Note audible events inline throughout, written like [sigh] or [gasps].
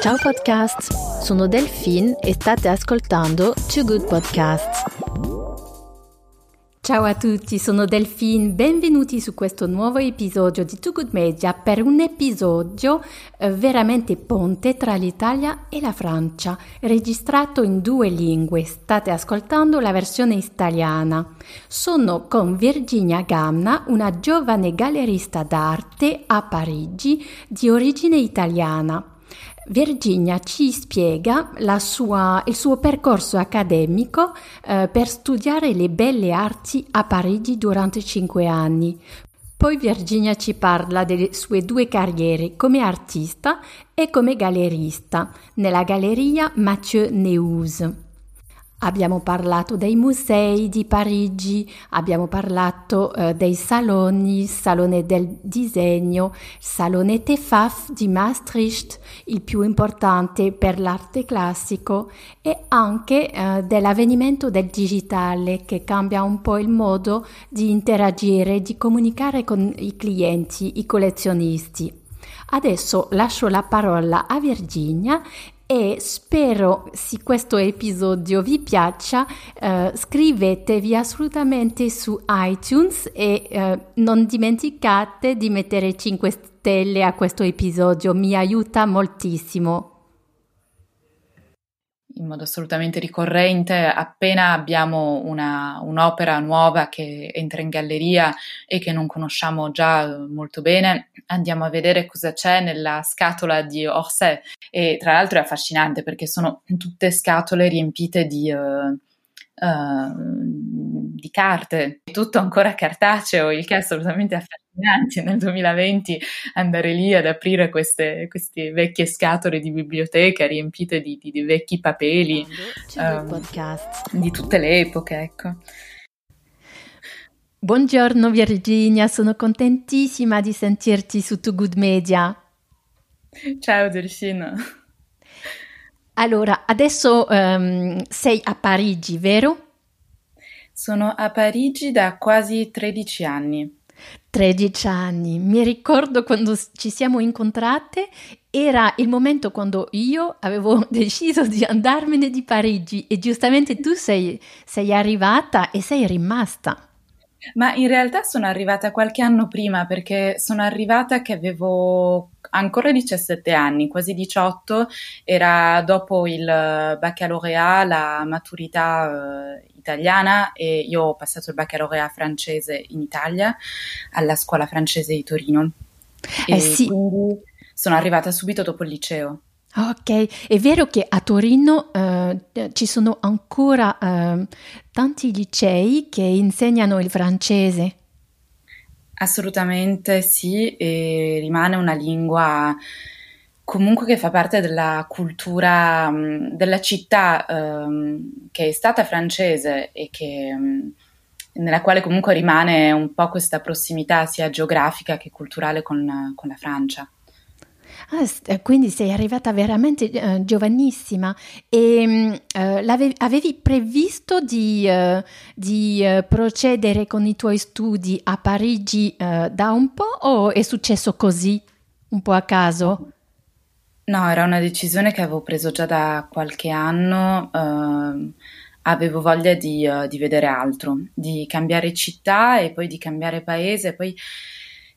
Ciao podcast, sono Delphine e state ascoltando Two Good Podcasts. Ciao a tutti, sono Delphine, benvenuti su questo nuovo episodio di Too Good Media per un episodio eh, veramente ponte tra l'Italia e la Francia, registrato in due lingue. State ascoltando la versione italiana. Sono con Virginia Gamna, una giovane gallerista d'arte a Parigi di origine italiana. Virginia ci spiega sua, il suo percorso accademico eh, per studiare le belle arti a Parigi durante cinque anni. Poi Virginia ci parla delle sue due carriere come artista e come gallerista nella galleria Mathieu Neuse. Abbiamo parlato dei musei di Parigi, abbiamo parlato eh, dei saloni, Salone del Disegno, Salone Tefaf di Maastricht, il più importante per l'arte classico, e anche eh, dell'avvenimento del digitale che cambia un po' il modo di interagire, di comunicare con i clienti, i collezionisti. Adesso lascio la parola a Virginia e spero se questo episodio vi piaccia eh, scrivetevi assolutamente su iTunes e eh, non dimenticate di mettere 5 stelle a questo episodio mi aiuta moltissimo in modo assolutamente ricorrente, appena abbiamo una, un'opera nuova che entra in galleria e che non conosciamo già molto bene, andiamo a vedere cosa c'è nella scatola di Orsay. E tra l'altro è affascinante perché sono tutte scatole riempite di... Uh, uh, di carte, tutto ancora cartaceo, il che è assolutamente affascinante nel 2020 andare lì ad aprire queste, queste vecchie scatole di biblioteca riempite di, di, di vecchi papeli um, di tutte le epoche, ecco. Buongiorno Virginia, sono contentissima di sentirti su Too Good Media. Ciao Delfino. Allora, adesso um, sei a Parigi, vero? Sono a Parigi da quasi 13 anni. 13 anni, mi ricordo quando ci siamo incontrate, era il momento quando io avevo [laughs] deciso di andarmene di Parigi e giustamente tu sei, sei arrivata e sei rimasta. Ma in realtà sono arrivata qualche anno prima perché sono arrivata che avevo ancora 17 anni, quasi 18, era dopo il baccalaureat, la maturità eh, italiana e io ho passato il baccalaureat francese in Italia alla scuola francese di Torino. Eh e sì. quindi sono arrivata subito dopo il liceo. Ok, è vero che a Torino eh, ci sono ancora eh, tanti licei che insegnano il francese. Assolutamente sì, e rimane una lingua comunque che fa parte della cultura um, della città um, che è stata francese e che, um, nella quale comunque rimane un po' questa prossimità sia geografica che culturale con, con la Francia. Ah, eh, quindi sei arrivata veramente uh, giovanissima e uh, avevi previsto di, uh, di procedere con i tuoi studi a Parigi da un po' o è successo così, un po' a caso? No, era una decisione che avevo preso già da qualche anno. Uh, avevo voglia di, di, vedere altro, di cambiare città e poi di cambiare paese. Poi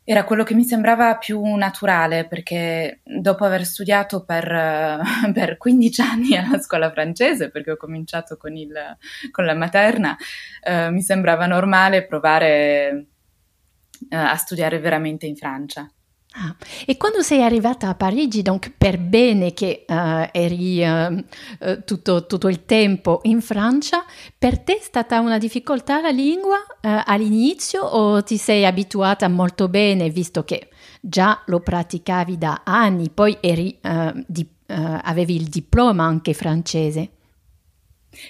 era quello che mi sembrava più naturale perché dopo aver studiato per, [laughs] per 15 anni alla scuola francese, perché ho cominciato con, il, con la materna, eh, mi sembrava normale provare a studiare veramente in Francia. Ah, e quando sei arrivata a Parigi, donc per bene che uh, eri uh, uh, tutto, tutto, il tempo in Francia, per te è stata una difficoltà la lingua all'inizio o ti sei abituata molto bene visto che già lo praticavi da anni, poi eri, di, avevi il diploma anche francese?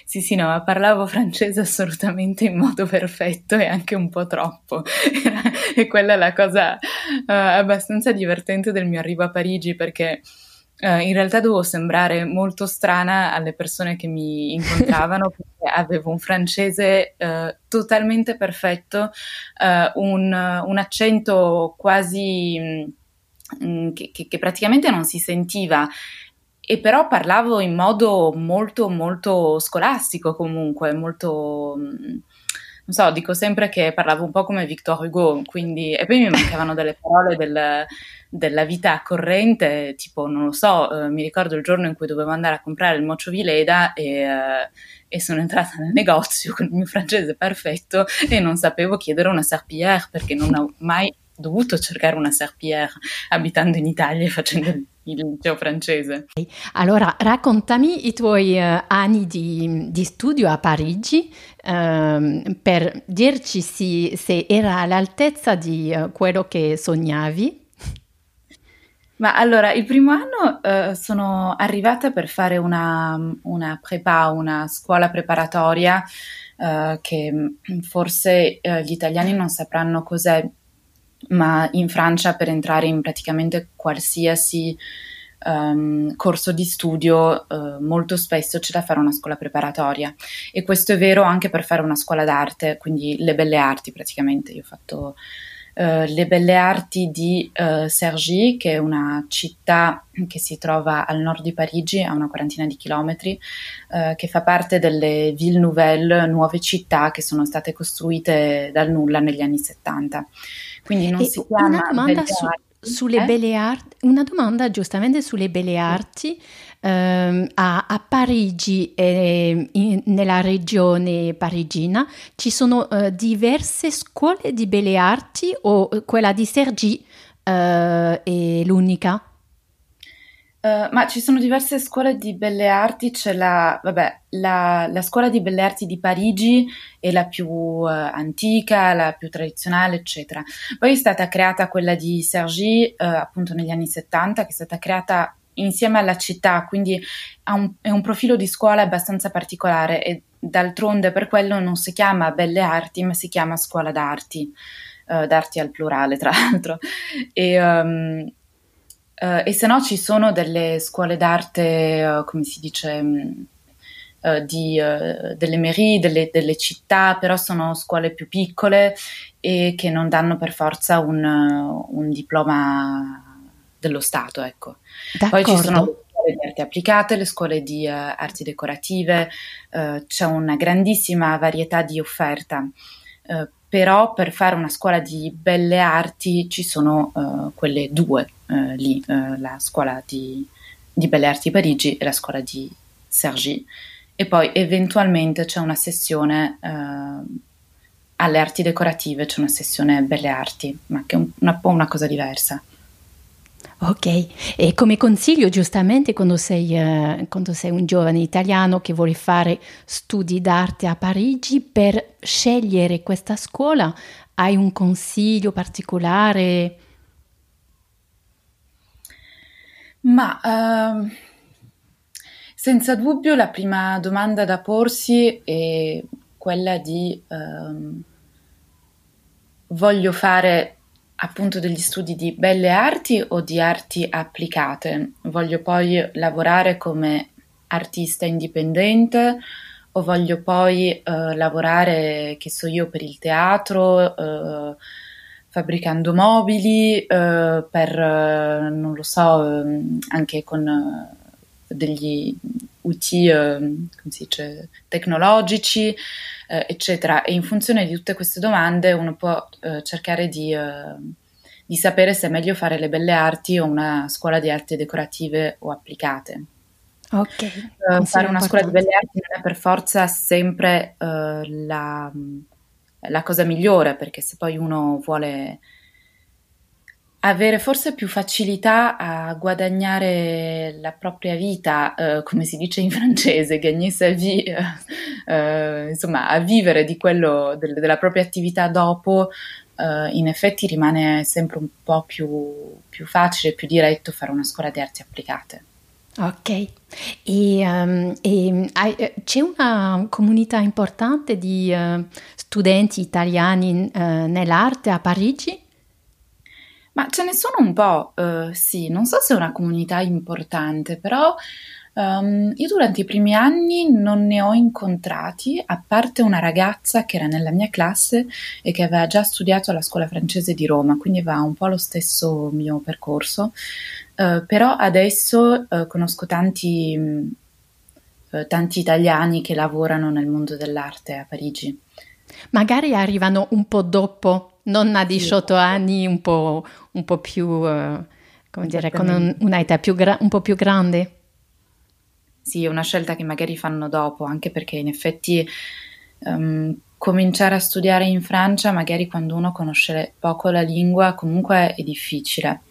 Sì, sì, no, parlavo francese assolutamente in modo perfetto e anche un po' troppo. [laughs] e quella è la cosa uh, abbastanza divertente del mio arrivo a Parigi perché uh, in realtà dovevo sembrare molto strana alle persone che mi incontravano [laughs] perché avevo un francese uh, totalmente perfetto, un, un, accento quasi... Mh, mm, che, che, che praticamente non si sentiva e però parlavo in modo molto molto scolastico comunque, molto mm, non so, dico sempre che parlavo un po' come Victor Hugo, quindi e poi mi mancavano delle parole del, della vita corrente, tipo non lo so, eh, mi ricordo il giorno in cui dovevo andare a comprare il mocio Vileda e, eh, e sono entrata nel negozio con il mio francese perfetto e non sapevo chiedere una serpillière perché non ho mai dovuto cercare una serpillière abitando in Italia e facendo il liceo francese. Allora, raccontami i tuoi uh, anni di, di, studio a Parigi uh, per dirci si, se era all'altezza di uh, quello che sognavi. Ma allora, il primo anno uh, sono arrivata per fare una, una prepa, una scuola preparatoria uh, che mm, forse uh, gli italiani non sapranno cos'è ma in Francia per entrare in praticamente qualsiasi um, corso di studio uh, molto spesso c'è da fare una scuola preparatoria e questo è vero anche per fare una scuola d'arte, quindi le belle arti praticamente. Io ho fatto Uh, le Belle Arti di uh, Cergy, che è una città che si trova al nord di Parigi, a una quarantina di chilometri, uh, che fa parte delle Ville Nouvelle, nuove città che sono state costruite dal nulla negli anni 70. Quindi non e si chiama una domanda su, sulle eh? belle arti, una domanda giustamente sulle belle arti. Um, a, a, Parigi e in, nella regione parigina ci sono uh, diverse scuole di belle arti o quella di Sergi uh, è l'unica? Uh, ma ci sono diverse scuole di belle arti, c'è la, vabbè, la, la scuola di belle arti di Parigi è la più uh, antica, la più tradizionale, eccetera. Poi è stata creata quella di Sergi, uh, appunto negli anni 70, che è stata creata insieme alla città, quindi un, è un profilo di scuola abbastanza particolare e d'altronde per quello non si chiama belle arti, ma si chiama scuola d'arti, d'arti al plurale tra l'altro. E, um, Uh, e se no ci sono delle scuole d'arte, uh, come si dice, uh, di, delle mairie, delle, delle, città, però sono scuole più piccole e che non danno per forza un, un diploma dello Stato. Ecco. Poi ci sono le scuole di arte applicate, le scuole di arti decorative, c'è una grandissima varietà di offerta però per fare una scuola di belle arti ci sono uh, quelle due uh, lì, uh, la scuola di, di, belle arti Parigi e la scuola di Sergi e poi eventualmente c'è una sessione alle arti decorative, c'è una sessione belle arti, ma che è un, un po' una cosa diversa. Ok, e come consiglio giustamente quando sei, uh, quando sei, un giovane italiano che vuole fare studi d'arte a Parigi, per scegliere questa scuola hai un consiglio particolare? Ma uh, senza dubbio la prima domanda da porsi è quella di uh, voglio fare appunto degli studi di belle arti o di arti applicate. Voglio poi lavorare come artista indipendente o voglio poi uh, lavorare, che so io, per il teatro, uh, fabbricando mobili, uh, per, non lo so, ehm, anche con degli uti, si dice, tecnologici eh, eccetera. E in funzione di tutte queste domande uno può eh, cercare di, eh, di, sapere se è meglio fare le belle arti o una scuola di arti decorative o applicate. Ok. Uh, fare una scuola di belle arti non è per forza sempre uh, la, la, cosa migliore, perché se poi uno vuole avere forse più facilità a guadagnare la propria vita, eh, come si dice in francese, gagner sa vie, eh, eh, insomma, a vivere di quello, del, della propria attività dopo, eh, in effetti rimane sempre un po' più, più, facile, più diretto fare una scuola di arti applicate. Ok, e, um, e hai, c'è una comunità importante di uh, studenti italiani uh, nell'arte a Parigi? Ma ce ne sono un po', uh, sì, non so se è una comunità importante, però um, io durante i primi anni non ne ho incontrati, a parte una ragazza che era nella mia classe e che aveva già studiato alla scuola francese di Roma, quindi aveva un po' lo stesso mio percorso. Uh, però adesso uh, conosco tanti, uh, tanti italiani che lavorano nel mondo dell'arte a Parigi. Magari arrivano un po' dopo, non a 18 sì. anni, un po', un po più, come dire, con un, un'età più gra- un po' più grande. Sì, è una scelta che magari fanno dopo, anche perché in effetti um, cominciare a studiare in Francia, magari quando uno conosce poco la lingua, comunque è difficile,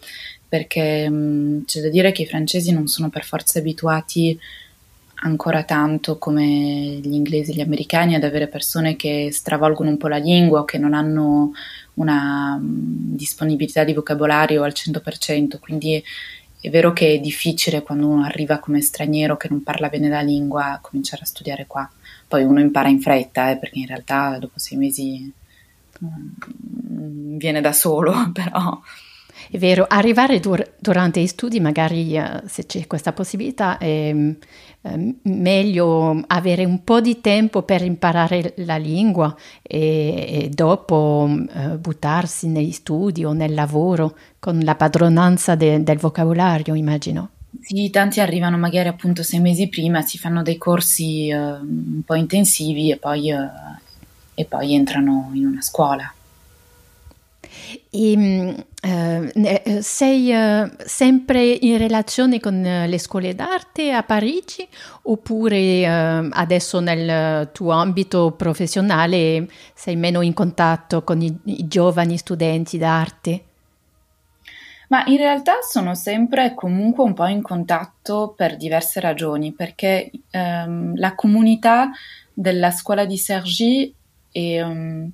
perché um, c'è da dire che i francesi non sono per forza abituati ancora tanto come gli inglesi e gli americani ad avere persone che stravolgono un po' la lingua o che non hanno una um, disponibilità di vocabolario al 100%, quindi è vero che è difficile quando uno arriva come straniero che non parla bene la lingua cominciare a studiare qua. Poi uno impara in fretta, eh, perché in realtà dopo sei mesi um, viene da solo, [laughs] però è vero, arrivare dur- durante gli studi, magari uh, se c'è questa possibilità, è uh, meglio avere un po' di tempo per imparare la lingua e, e dopo uh, buttarsi negli studi o nel lavoro con la padronanza de- del vocabolario, immagino. Sì, tanti arrivano magari appunto sei mesi prima, si fanno dei corsi un po' intensivi e poi, e poi entrano in una scuola. E, mm, eh, sei eh, sempre in relazione con eh, le scuole d'arte a Parigi oppure eh, adesso nel tuo ambito professionale sei meno in contatto con i, i giovani studenti d'arte? Ma in realtà sono sempre comunque un po' in contatto per diverse ragioni, perché ehm, la comunità della scuola di Sergi è... Um,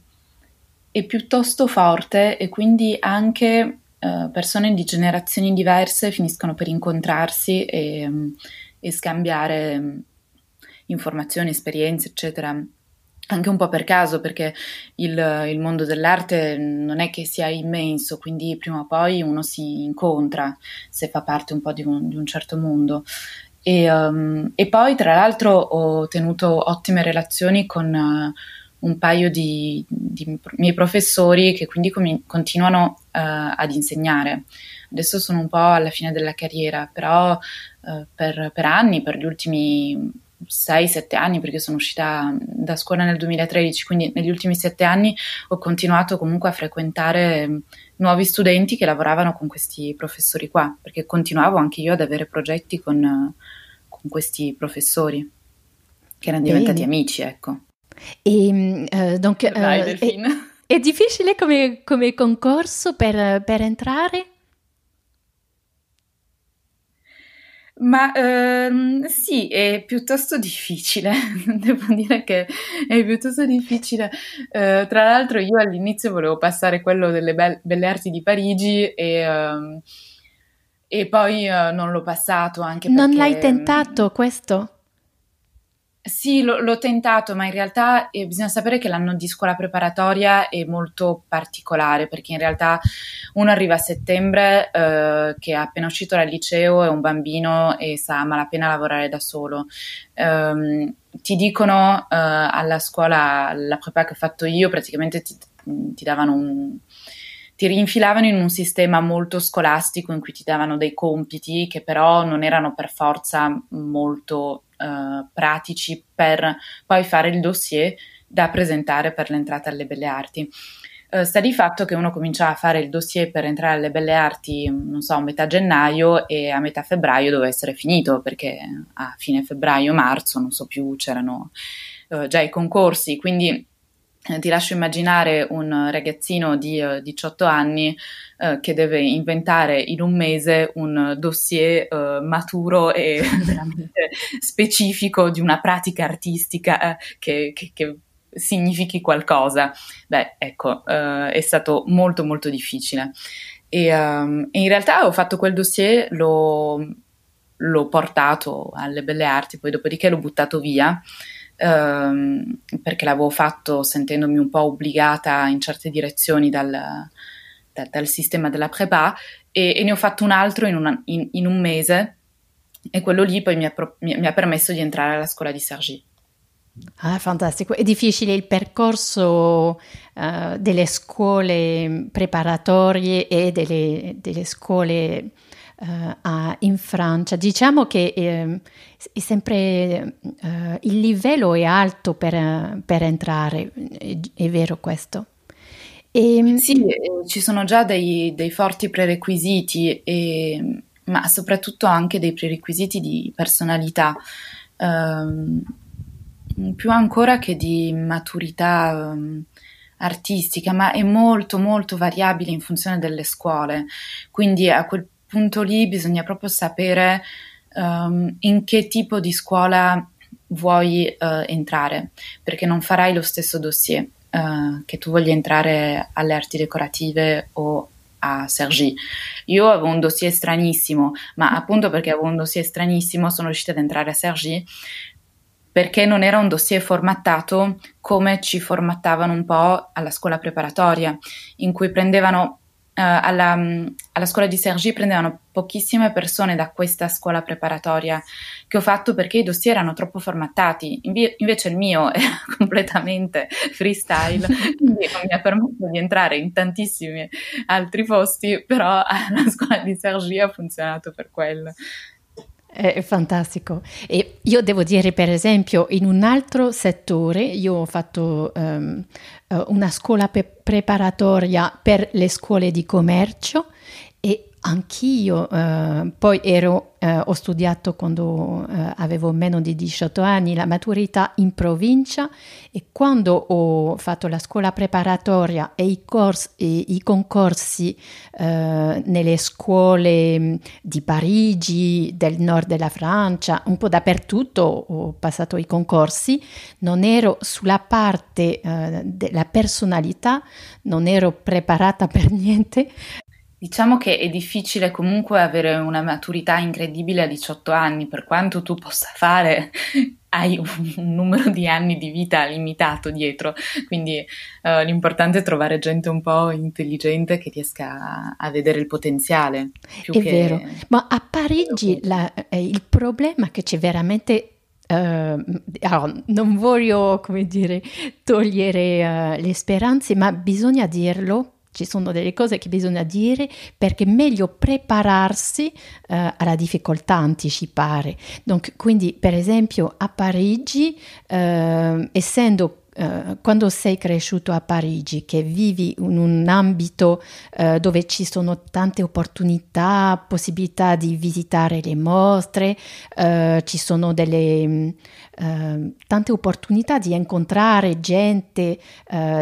è piuttosto forte e quindi anche eh, persone di generazioni diverse finiscono per incontrarsi e, mm, e scambiare mm, informazioni, esperienze, eccetera anche un po' per caso, perché il, il, mondo dell'arte non è che sia immenso, quindi prima o poi uno si incontra se fa parte un po' di un, di un certo mondo. E, um, e, poi, tra l'altro, ho tenuto ottime relazioni con. Uh, un paio di, di miei professori che quindi com- continuano uh, ad insegnare. Adesso sono un po' alla fine della carriera, però uh, per, per, anni, per gli ultimi 6-7 anni, perché sono uscita da scuola nel 2013, quindi negli ultimi 7 anni ho continuato comunque a frequentare nuovi studenti che lavoravano con questi professori qua, perché continuavo anche io ad avere progetti con, con questi professori, che erano diventati Bene. amici, ecco. Et euh, donc, Dai, euh, è, è, difficile come, come concorso per, per entrare? Ma ehm, sì, è piuttosto difficile, [laughs] devo dire che è piuttosto difficile. Eh, tra l'altro io all'inizio volevo passare quello delle be- belle arti di Parigi e, ehm, e poi eh, non l'ho passato anche perché... Non l'hai tentato questo? Sì, lo, l'ho tentato, ma in realtà eh, bisogna sapere che l'anno di scuola preparatoria è molto particolare perché in realtà uno arriva a settembre eh, che è appena uscito dal liceo, è un bambino e sa malapena lavorare da solo. Um, ti dicono eh, alla scuola, la prepa che ho fatto io, praticamente ti, ti davano un ti rinfilavano in un sistema molto scolastico in cui ti davano dei compiti che però non erano per forza molto uh, pratici per poi fare il dossier da presentare per l'entrata alle belle arti. Uh, sta di fatto che uno cominciava a fare il dossier per entrare alle belle arti, non so, a metà gennaio e a metà febbraio doveva essere finito perché a fine febbraio, marzo, non so più, c'erano uh, già i concorsi, quindi eh, ti lascio immaginare un ragazzino di uh, eh, 18 anni uh, che deve inventare in un mese un dossier uh, maturo e [laughs] veramente specifico di una pratica artistica che, che, che, significhi qualcosa. Beh, ecco, è stato molto molto difficile. E, um, in realtà ho fatto quel dossier, l'ho, l'ho portato alle belle arti, poi dopodiché l'ho buttato via ehm, perché l'avevo fatto sentendomi un po' obbligata in certe direzioni dal, da, dal sistema della prepa e, e, ne ho fatto un altro in, una, in, in un mese e quello lì poi mi ha, mi, mi ha permesso di entrare alla scuola di Sergi. Ah, fantastico. È difficile il percorso uh, delle scuole preparatorie e delle, delle scuole uh, in Francia. Diciamo che eh, è sempre uh, il livello è alto per, per entrare, è, è, vero questo? E, sì, ci sono già dei, dei forti prerequisiti, e, ma soprattutto anche dei prerequisiti di personalità. Um, più ancora che di maturità um, artistica, ma è molto molto variabile in funzione delle scuole. Quindi a quel punto lì bisogna proprio sapere um, in che tipo di scuola vuoi uh, entrare, perché non farai lo stesso dossier uh, che tu voglia entrare alle arti decorative o a Sergi. Io avevo un dossier stranissimo, ma appunto perché avevo un dossier stranissimo sono riuscita ad entrare a Sergi perché non era un dossier formattato come ci formattavano un po' alla scuola preparatoria, in cui prendevano alla, alla, scuola di Sergi prendevano pochissime persone da questa scuola preparatoria che ho fatto perché i dossier erano troppo formattati, Invi- invece il mio era [laughs] completamente freestyle, quindi non mi ha permesso di entrare in tantissimi altri posti, però [laughs] la scuola di Sergi ha funzionato per quello. È fantastico. E io devo dire, per esempio, in un altro settore, io ho fatto um, una scuola pe- preparatoria per le scuole di commercio Anch'io, eh, poi ero, eh, ho studiato quando eh, avevo meno di 18 anni la maturità in provincia e quando ho fatto la scuola preparatoria e i, corsi, e i concorsi eh, nelle scuole mm, di Parigi, del nord della Francia, un po' dappertutto ho passato i concorsi, non ero sulla parte eh, della personalità, non ero preparata [laughs] per niente, Diciamo che è difficile comunque avere una maturità incredibile a 18 anni, per quanto tu possa fare, [laughs] hai un, numero di anni di vita limitato dietro, quindi uh, l'importante è trovare gente un po' intelligente che riesca a, a vedere il potenziale. è che... vero, ma a Parigi la, eh, il problema che c'è veramente Uh, allora, non voglio, come dire, togliere uh, le speranze, ma bisogna dirlo ci sono delle cose che bisogna dire perché è meglio prepararsi eh, alla difficoltà, anticipare. Donc, quindi, per esempio, a Parigi, eh, essendo Uh, quando sei cresciuto a Parigi, che vivi in un ambito uh, dove ci sono tante opportunità, possibilità di visitare le mostre, uh, ci sono delle tante opportunità di incontrare gente,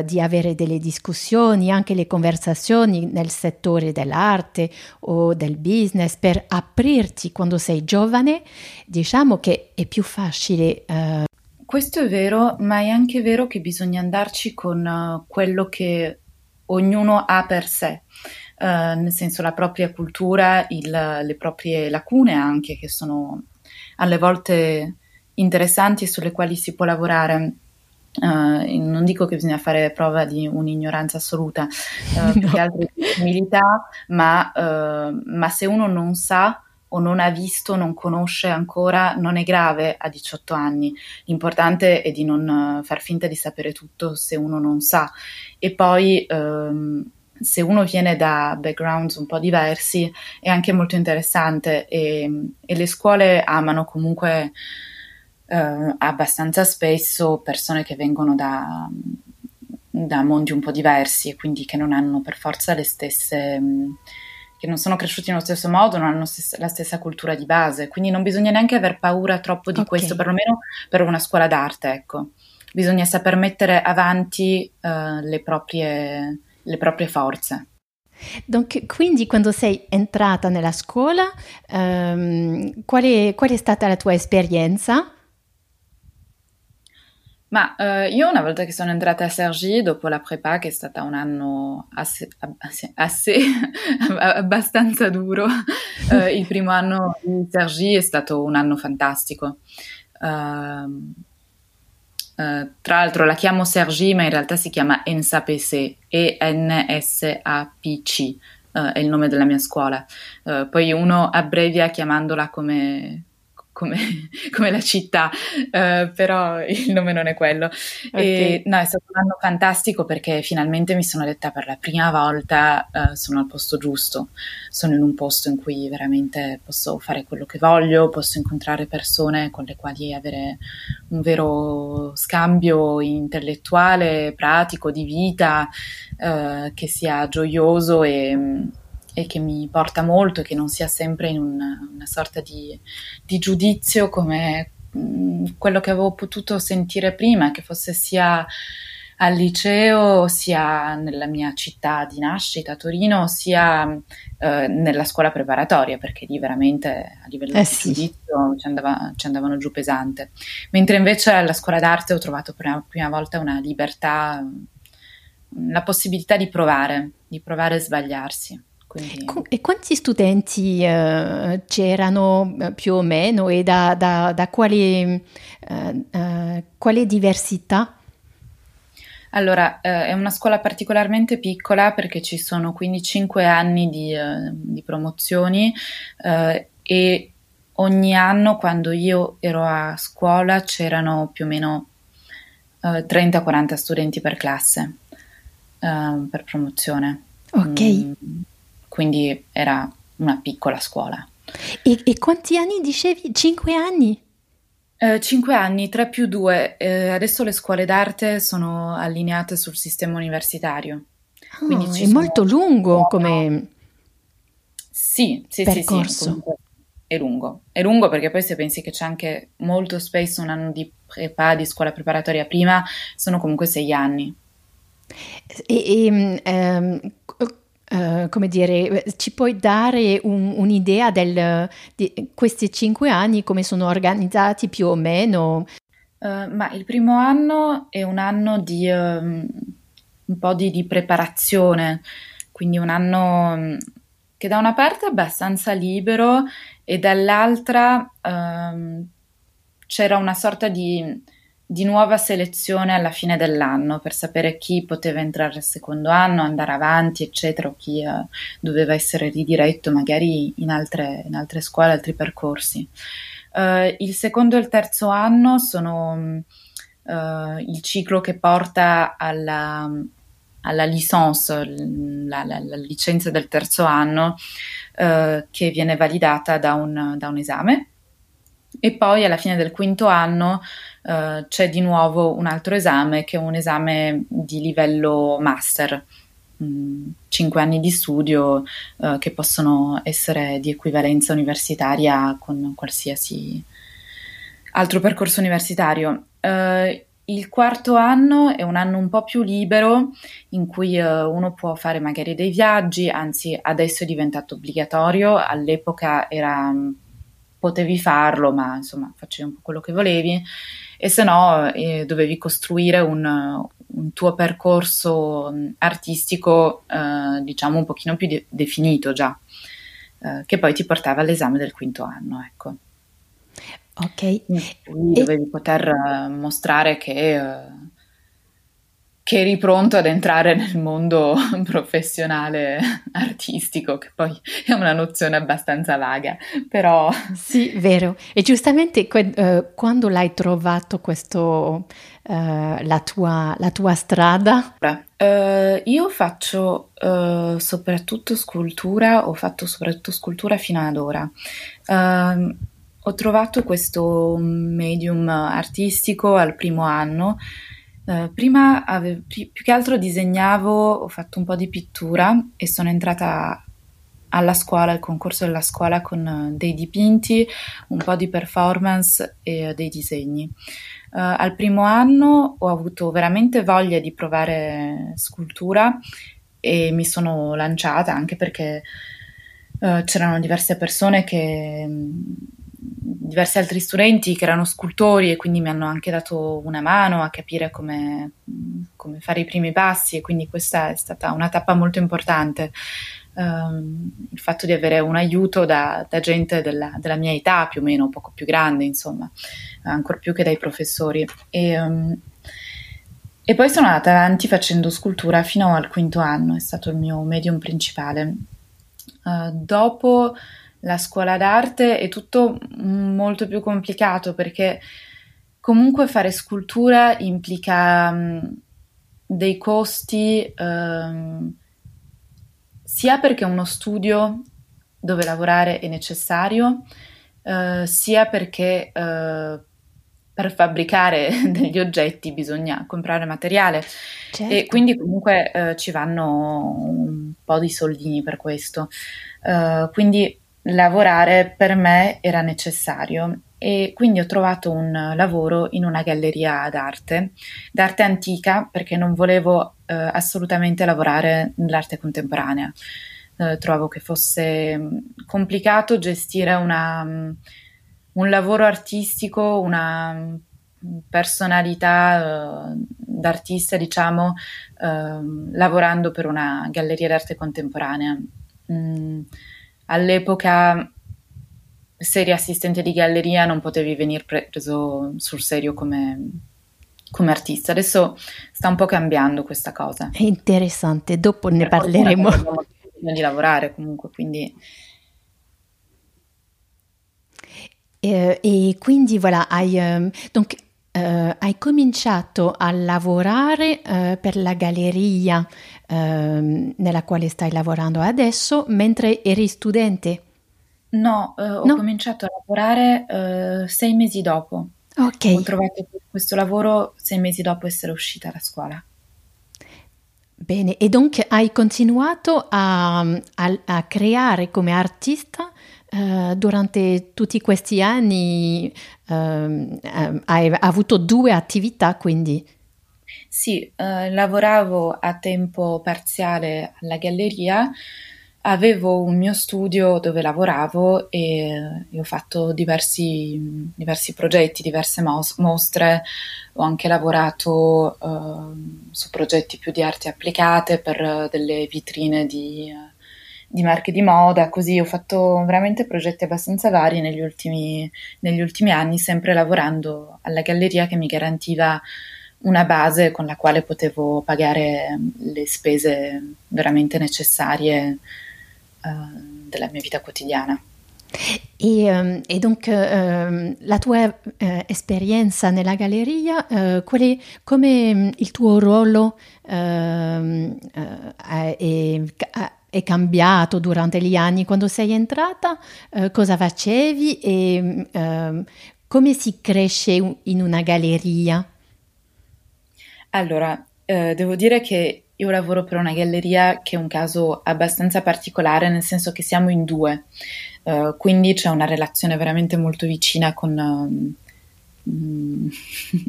di avere delle discussioni, anche le conversazioni nel settore dell'arte o del business. Per aprirti quando sei giovane, diciamo che è più facile questo è vero, ma è anche vero che bisogna andarci con uh, quello che ognuno ha per sé, uh, nel senso la propria cultura, il, le proprie lacune anche, che sono alle volte interessanti e sulle quali si può lavorare. Uh, non dico che bisogna fare prova di un'ignoranza assoluta, uh, [laughs] più che altro di umiltà, ma, ma se uno non sa o non ha visto, non conosce ancora, non è grave a 18 anni. L'importante è di non eh, far finta di sapere tutto se uno non sa. E poi ehm, se uno viene da backgrounds un po' diversi è anche molto interessante e, e le scuole amano comunque eh, abbastanza spesso persone che vengono da, da mondi un po' diversi e quindi che non hanno per forza le stesse che non sono cresciuti nello stesso modo, non hanno stessa, la stessa cultura di base, quindi non bisogna neanche aver paura troppo di okay. questo, perlomeno per una scuola d'arte, ecco. Bisogna saper mettere avanti uh, le, proprie, le proprie forze. Donc, quindi quando sei entrata nella scuola, um, qual, è, qual è stata la tua esperienza? Ma eh, io una volta che sono entrata a Sergi, dopo la prepa, che è stata un anno asse, asse, [laughs] abbastanza duro, [laughs] eh, il primo anno di Sergi è stato un anno fantastico. Uh, uh, tra l'altro la chiamo Sergi, ma in realtà si chiama ENSAPC, E-N-S-A-P-C, uh, è il nome della mia scuola. poi uno abbrevia chiamandola come come, [laughs] come la città, uh, però il nome non è quello. Okay. E, no, è stato un anno fantastico perché finalmente mi sono detta per la prima volta uh, sono al posto giusto, sono in un posto in cui veramente posso fare quello che voglio, posso incontrare persone con le quali avere un vero scambio intellettuale, pratico, di vita, uh, che sia gioioso e e che mi porta molto e che non sia sempre in una, una sorta di, di, giudizio come mh, mm, quello che avevo potuto sentire prima, che fosse sia al liceo, sia nella mia città di nascita, Torino, sia eh, nella scuola preparatoria, perché lì veramente a livello eh di sì. giudizio ci, andava, ci, andavano giù pesante. Mentre invece alla scuola d'arte ho trovato per la prima volta una libertà, la possibilità di provare, di provare a sbagliarsi. Quindi... E quanti studenti uh, c'erano uh, più o meno e da, da, da quale, uh, quale, diversità? Allora, è una scuola particolarmente piccola perché ci sono quindi 5 anni di, di promozioni e ogni anno quando io ero a scuola c'erano più o meno 30-40 studenti per classe per promozione. Ok. Mm quindi era una piccola scuola. E, e quanti anni dicevi? Cinque anni? Eh, cinque anni, tre più due. Eh, adesso le scuole d'arte sono allineate sul sistema universitario. Oh, è sono... molto lungo come sì, sì, percorso. Sì, sì, è lungo. È lungo perché poi se pensi che c'è anche molto spesso un anno di prepa, di scuola preparatoria prima, sono comunque sei anni. E, e um, Uh, come dire, ci puoi dare un, un'idea del, di questi cinque anni, come sono organizzati più o meno? Uh, ma il primo anno è un anno di um, un po' di, di, preparazione, quindi un anno um, che da una parte è abbastanza libero e dall'altra um, c'era una sorta di di nuova selezione alla fine dell'anno per sapere chi poteva entrare al secondo anno, andare avanti, eccetera, o chi uh, doveva essere ridiretto magari in altre, in altre scuole, altri percorsi. Uh, il secondo e il terzo anno sono uh, il ciclo che porta alla, alla licence, la, la, la, licenza del terzo anno, che viene validata da un, da un esame. E poi alla fine del quinto anno uh, c'è di nuovo un altro esame che è un esame di livello master, mm, cinque anni di studio uh, che possono essere di equivalenza universitaria con qualsiasi altro percorso universitario. Uh, il quarto anno è un anno un po' più libero in cui uh, uno può fare magari dei viaggi, anzi adesso è diventato obbligatorio, all'epoca era, potevi farlo, ma insomma facevi un po' quello che volevi e se no eh, dovevi costruire un, un, tuo percorso artistico eh, diciamo un pochino più de- definito già, eh, che poi ti portava all'esame del quinto anno, ecco. Ok. Quindi dovevi e... poter eh, mostrare che eh, che eri pronto ad entrare nel mondo [laughs] professionale artistico, che poi è una nozione abbastanza vaga, però... Sì, vero. E giustamente que- uh, quando l'hai trovato questo, uh, la, tua, la, tua, strada? Uh, io faccio soprattutto scultura, ho fatto soprattutto scultura fino ad ora. Ehm, ho trovato questo medium artistico al primo anno Uh, prima avevo, più, che altro disegnavo, ho fatto un po' di pittura e sono entrata alla scuola, al concorso della scuola con uh, dei dipinti, un po' di performance e uh, dei disegni. al primo anno ho avuto veramente voglia di provare scultura e mi sono lanciata anche perché c'erano diverse persone che diversi altri studenti che erano scultori e quindi mi hanno anche dato una mano a capire come, come fare i primi passi e quindi questa è stata una tappa molto importante. Um, il fatto di avere un aiuto da, da gente della, della, mia età, più o meno, poco più grande, insomma, ancora più che dai professori. E, um, e poi sono andata avanti facendo scultura fino al quinto anno, è stato il mio medium principale. Uh, dopo la scuola d'arte è tutto molto più complicato perché comunque fare scultura implica um, dei costi um, sia perché uno studio dove lavorare è necessario, uh, sia perché uh, per fabbricare [laughs] degli oggetti bisogna comprare materiale certo. e quindi comunque uh, ci vanno un po' di soldini per questo. quindi lavorare per me era necessario e quindi ho trovato un lavoro in una galleria d'arte, d'arte antica, perché non volevo eh, assolutamente lavorare nell'arte contemporanea. Eh, trovo che fosse mm, complicato gestire una, mm, un lavoro artistico, una mm, personalità uh, d'artista, diciamo, uh, lavorando per una galleria d'arte contemporanea. Mm, all'epoca se eri assistente di galleria non potevi venire preso sul serio come, come artista. Adesso sta un po' cambiando questa cosa. È interessante, dopo ne per parleremo. di lavorare comunque, quindi... Eh, e quindi voilà, hai, um, donc, uh, hai cominciato a lavorare uh, per la galleria uh, nella quale stai lavorando adesso mentre eri studente. No, eh, ho No? cominciato a lavorare eh, sei mesi dopo. Ho trovato questo lavoro sei mesi dopo essere uscita da scuola. Bene, e donc hai continuato a, a- a creare come artista eh, durante tutti questi anni, ehm, eh, hai avuto due attività, quindi? Sì, eh, lavoravo a tempo parziale alla galleria avevo un mio studio dove lavoravo e, e ho fatto diversi, diversi, progetti, diverse mos- mostre, ho anche lavorato uh, su progetti più di arti applicate per delle vitrine di, di, marche di moda, così ho fatto veramente progetti abbastanza vari negli ultimi, negli ultimi anni, sempre lavorando alla galleria che mi garantiva una base con la quale potevo pagare le spese veramente necessarie eh, della mia vita quotidiana. E, um, e donc uh, la tua uh, esperienza nella galleria, uh, è, come um, il tuo ruolo ehm, è, è, cambiato durante gli anni? Quando sei entrata, cosa facevi e um, come si cresce in una galleria? Allora, devo dire che io lavoro per una galleria che è un caso abbastanza particolare, nel senso che siamo in due, uh, quindi c'è una relazione veramente molto vicina con, um, [laughs]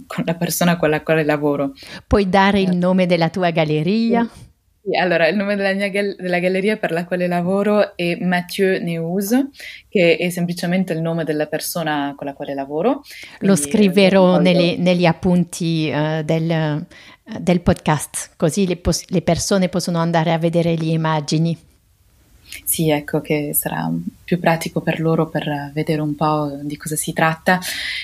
con, la persona con la quale lavoro. Puoi dare il nome della tua galleria? Sì, allora, il nome della, mia della galleria per la quale lavoro è Mathieu Neus, che è semplicemente il nome della persona con la quale lavoro. Lo scriverò negli, negli appunti uh, del, del podcast, così le, pos- le persone possono andare a vedere le immagini. Sì, ecco che sarà più pratico per loro per vedere un po' di cosa si tratta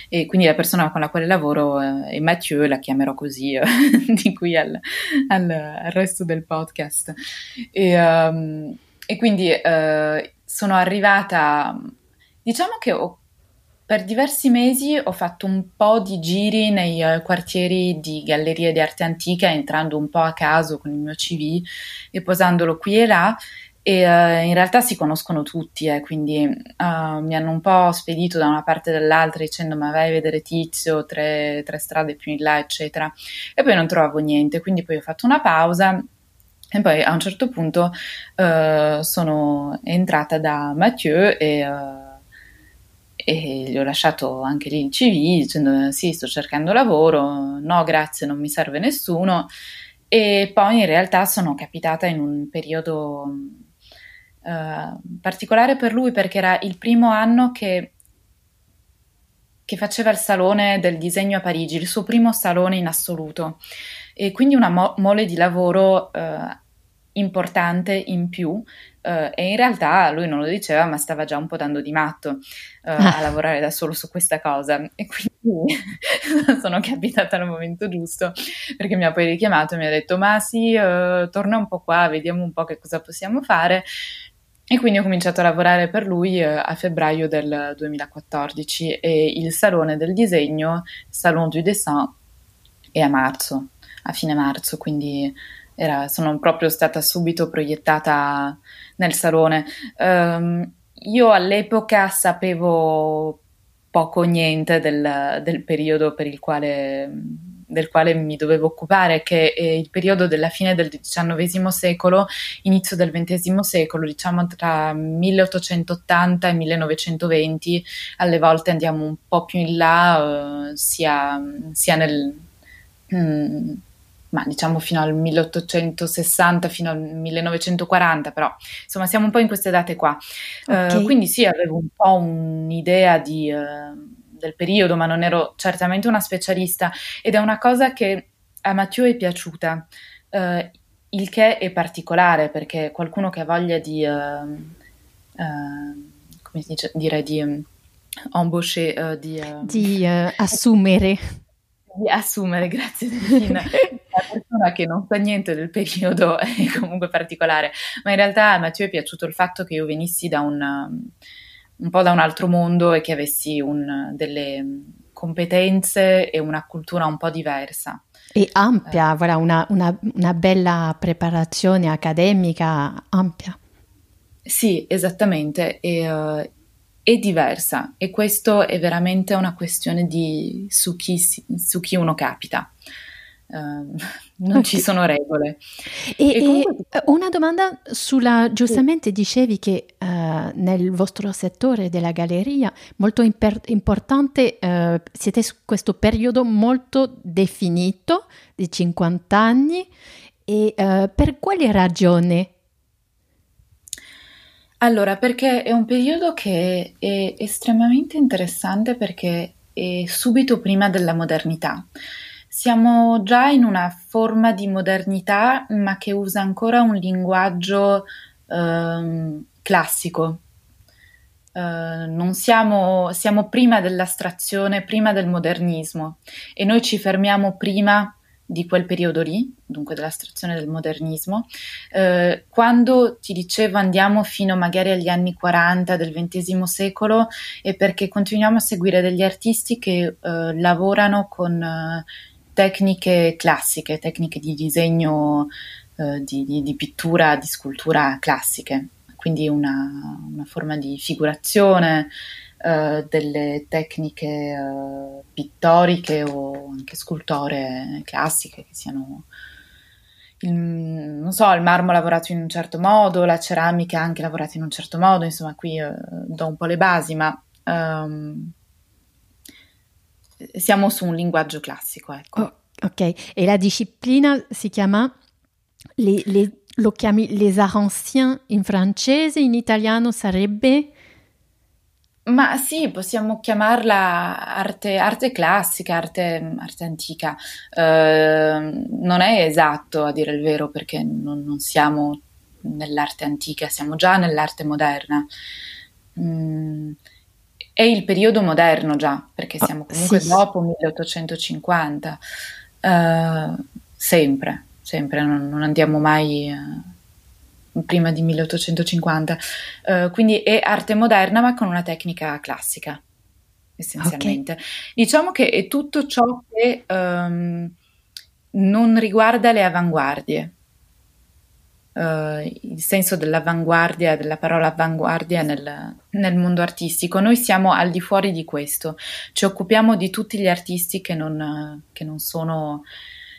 e quindi la persona con la quale lavoro eh, è Mathieu, la chiamerò così eh, [laughs] di qui al, al, al, resto del podcast. E, um, e quindi uh, sono arrivata, diciamo che ho per diversi mesi ho fatto un po' di giri nei quartieri di gallerie di arte antica, entrando un po' a caso con il mio CV e posandolo qui e là. E uh, in realtà si conoscono tutti, eh, quindi uh, mi hanno un po' spedito da una parte e dall'altra dicendo ma vai a vedere Tizio, tre, tre strade più in là, eccetera. E poi non trovavo niente, quindi poi ho fatto una pausa e poi a un certo punto sono entrata da Mathieu e e gli ho lasciato anche lì il CV dicendo sì sto cercando lavoro, no grazie non mi serve nessuno e poi in realtà sono capitata in un periodo uh, particolare per lui perché era il primo anno che, che faceva il salone del disegno a Parigi, il suo primo salone in assoluto e quindi una mo- mole di lavoro uh, importante in più Uh, e in realtà lui non lo diceva, ma stava già un po' dando di matto uh, ah. a lavorare da solo su questa cosa. E quindi [laughs] sono capitata al momento giusto perché mi ha poi richiamato e mi ha detto: Ma sì, uh, torna un po' qua, vediamo un po' che cosa possiamo fare. E quindi ho cominciato a lavorare per lui eh, a febbraio del 2014 e il Salone del Disegno, Salon du Dessin, è a marzo, a fine marzo, quindi era, sono proprio stata subito proiettata nel salone. Um, io all'epoca sapevo poco o niente del, del periodo per il quale del quale mi dovevo occupare, che è il periodo della fine del XIX secolo, inizio del XX secolo, diciamo tra 1880 e 1920, alle volte andiamo un po' più in là, uh, sia, sia nel... Mm, ma diciamo fino al 1860, fino al 1940, però insomma siamo un po' in queste date qua. Okay. Uh, quindi sì, avevo un po' un'idea di... Uh, del periodo, ma non ero certamente una specialista ed è una cosa che a Mathieu è piaciuta, uh, il che è particolare perché qualcuno che ha voglia di, uh, uh, come si dice, dire, di um, embaucher, di, di assumere. Di assumere, grazie Delfina. [laughs] la persona che non sa niente del periodo è comunque particolare, ma in realtà a Mathieu è piaciuto il fatto che io venissi da un... Un po' da un altro mondo e che avessi un, delle competenze e una cultura un po' diversa. E ampia, eh. una, una, una bella preparazione accademica ampia. Sì, esattamente, e, uh, è diversa e questo è veramente una questione di su chi, su chi uno capita. Uh, [laughs] non ci sono regole. E, e comunque... una domanda sulla, giustamente dicevi che uh, nel vostro settore della galleria molto imper- importante uh, siete su questo periodo molto definito di 50 anni e per quale ragione? Allora, perché è un periodo che è estremamente interessante perché è subito prima della modernità. Siamo già in una forma di modernità, ma che usa ancora un linguaggio ehm, classico. Non siamo, siamo prima dell'astrazione, prima del modernismo e noi ci fermiamo prima di quel periodo lì, dunque dell'astrazione del modernismo. Uh, quando ti dicevo andiamo fino magari agli anni 40 del XX secolo è perché continuiamo a seguire degli artisti che uh, lavorano con tecniche classiche, tecniche di disegno, eh, di, di, di, pittura, di scultura classiche, quindi una, una forma di figurazione, eh, delle tecniche eh, pittoriche o anche scultore classiche che siano il, non so, il marmo lavorato in un certo modo, la ceramica anche lavorata in un certo modo, insomma qui eh, do un po' le basi, ma um, siamo su un linguaggio classico. Ecco. Oh, ok, e la disciplina si chiama, le, le, lo chiami les arts anciens in francese, in italiano sarebbe? Ma sì, possiamo chiamarla arte, arte classica, arte, arte antica. Uh, non è esatto a dire il vero perché non, non siamo nell'arte antica, siamo già nell'arte moderna. Mm, è il periodo moderno già, perché ah, siamo comunque sì. dopo 1850, uh, eh, sempre, sempre, non, non andiamo mai uh, prima di 1850, uh, eh, quindi è arte moderna ma con una tecnica classica, essenzialmente. Okay. Diciamo che è tutto ciò che um, non riguarda le avanguardie, Uh, il senso dell'avanguardia, della parola avanguardia nel, nel, mondo artistico. Noi siamo al di fuori di questo, ci occupiamo di tutti gli artisti che non, che non, sono,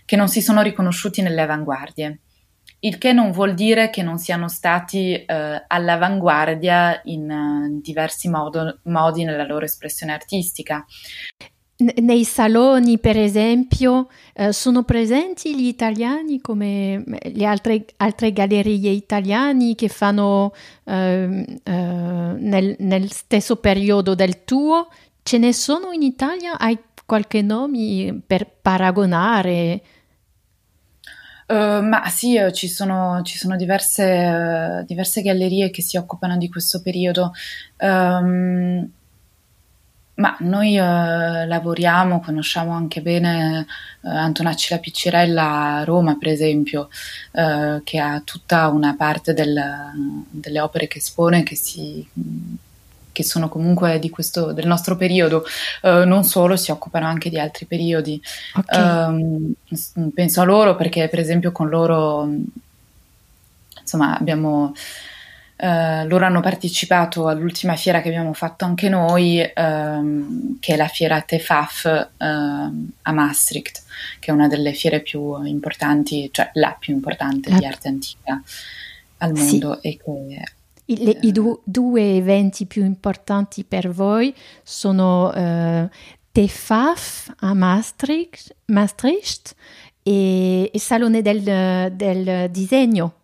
che non si sono riconosciuti nelle avanguardie. Il che non vuol dire che non siano stati uh, all'avanguardia in uh, diversi modo, modi nella loro espressione artistica nei saloni, per esempio, eh, sono presenti gli italiani come eh, le altre, altre gallerie italiane che fanno eh, eh, nel, nel, stesso periodo del tuo? Ce ne sono in Italia? Hai qualche nome per paragonare? Uh, ma sì, uh, ci sono, ci sono diverse, uh, diverse, gallerie che si occupano di questo periodo. Um, Ma noi eh, lavoriamo, conosciamo anche bene eh, Antonacci la Piccirella a Roma, per esempio, eh, che ha tutta una parte del, delle opere che espone che, si, che sono comunque questo, del nostro periodo. Eh, non solo, si occupano anche di altri periodi. Okay. Ehm, penso a loro perché, per esempio, con loro insomma abbiamo Uh, loro hanno partecipato all'ultima fiera che abbiamo fatto anche noi, um, che è la fiera TEFAF uh, a Maastricht, che è una delle fiere più importanti, cioè la più importante la... di arte antica al mondo. Sì. E che, I, le, uh, i du- due eventi più importanti per voi sono TEFAF a Maastricht, Maastricht e il Salone del, del Disegno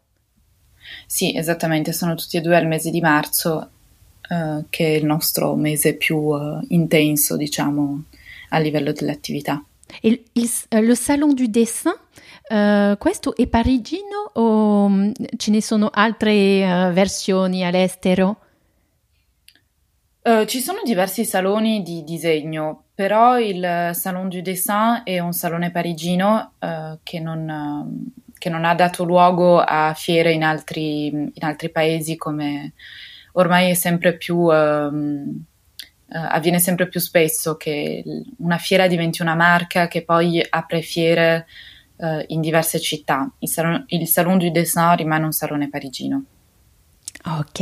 sì, esattamente, sono tutti e due al mese di marzo, eh, che è il nostro mese più eh, intenso, diciamo, a livello dell'attività. Il, il, eh, lo Salon du Dessin, uh, questo è parigino o um, ce ne sono altre uh, versioni all'estero? Uh, ci sono diversi saloni di disegno, però il Salon du Dessin è un salone parigino che non, che non ha dato luogo a fiere in altri, in altri paesi come ormai è sempre più... Um, Uh, avviene sempre più spesso che una fiera diventi una marca che poi apre fiere uh, in diverse città. Il, salon, il Salon du Dessin rimane un salone parigino. Ok.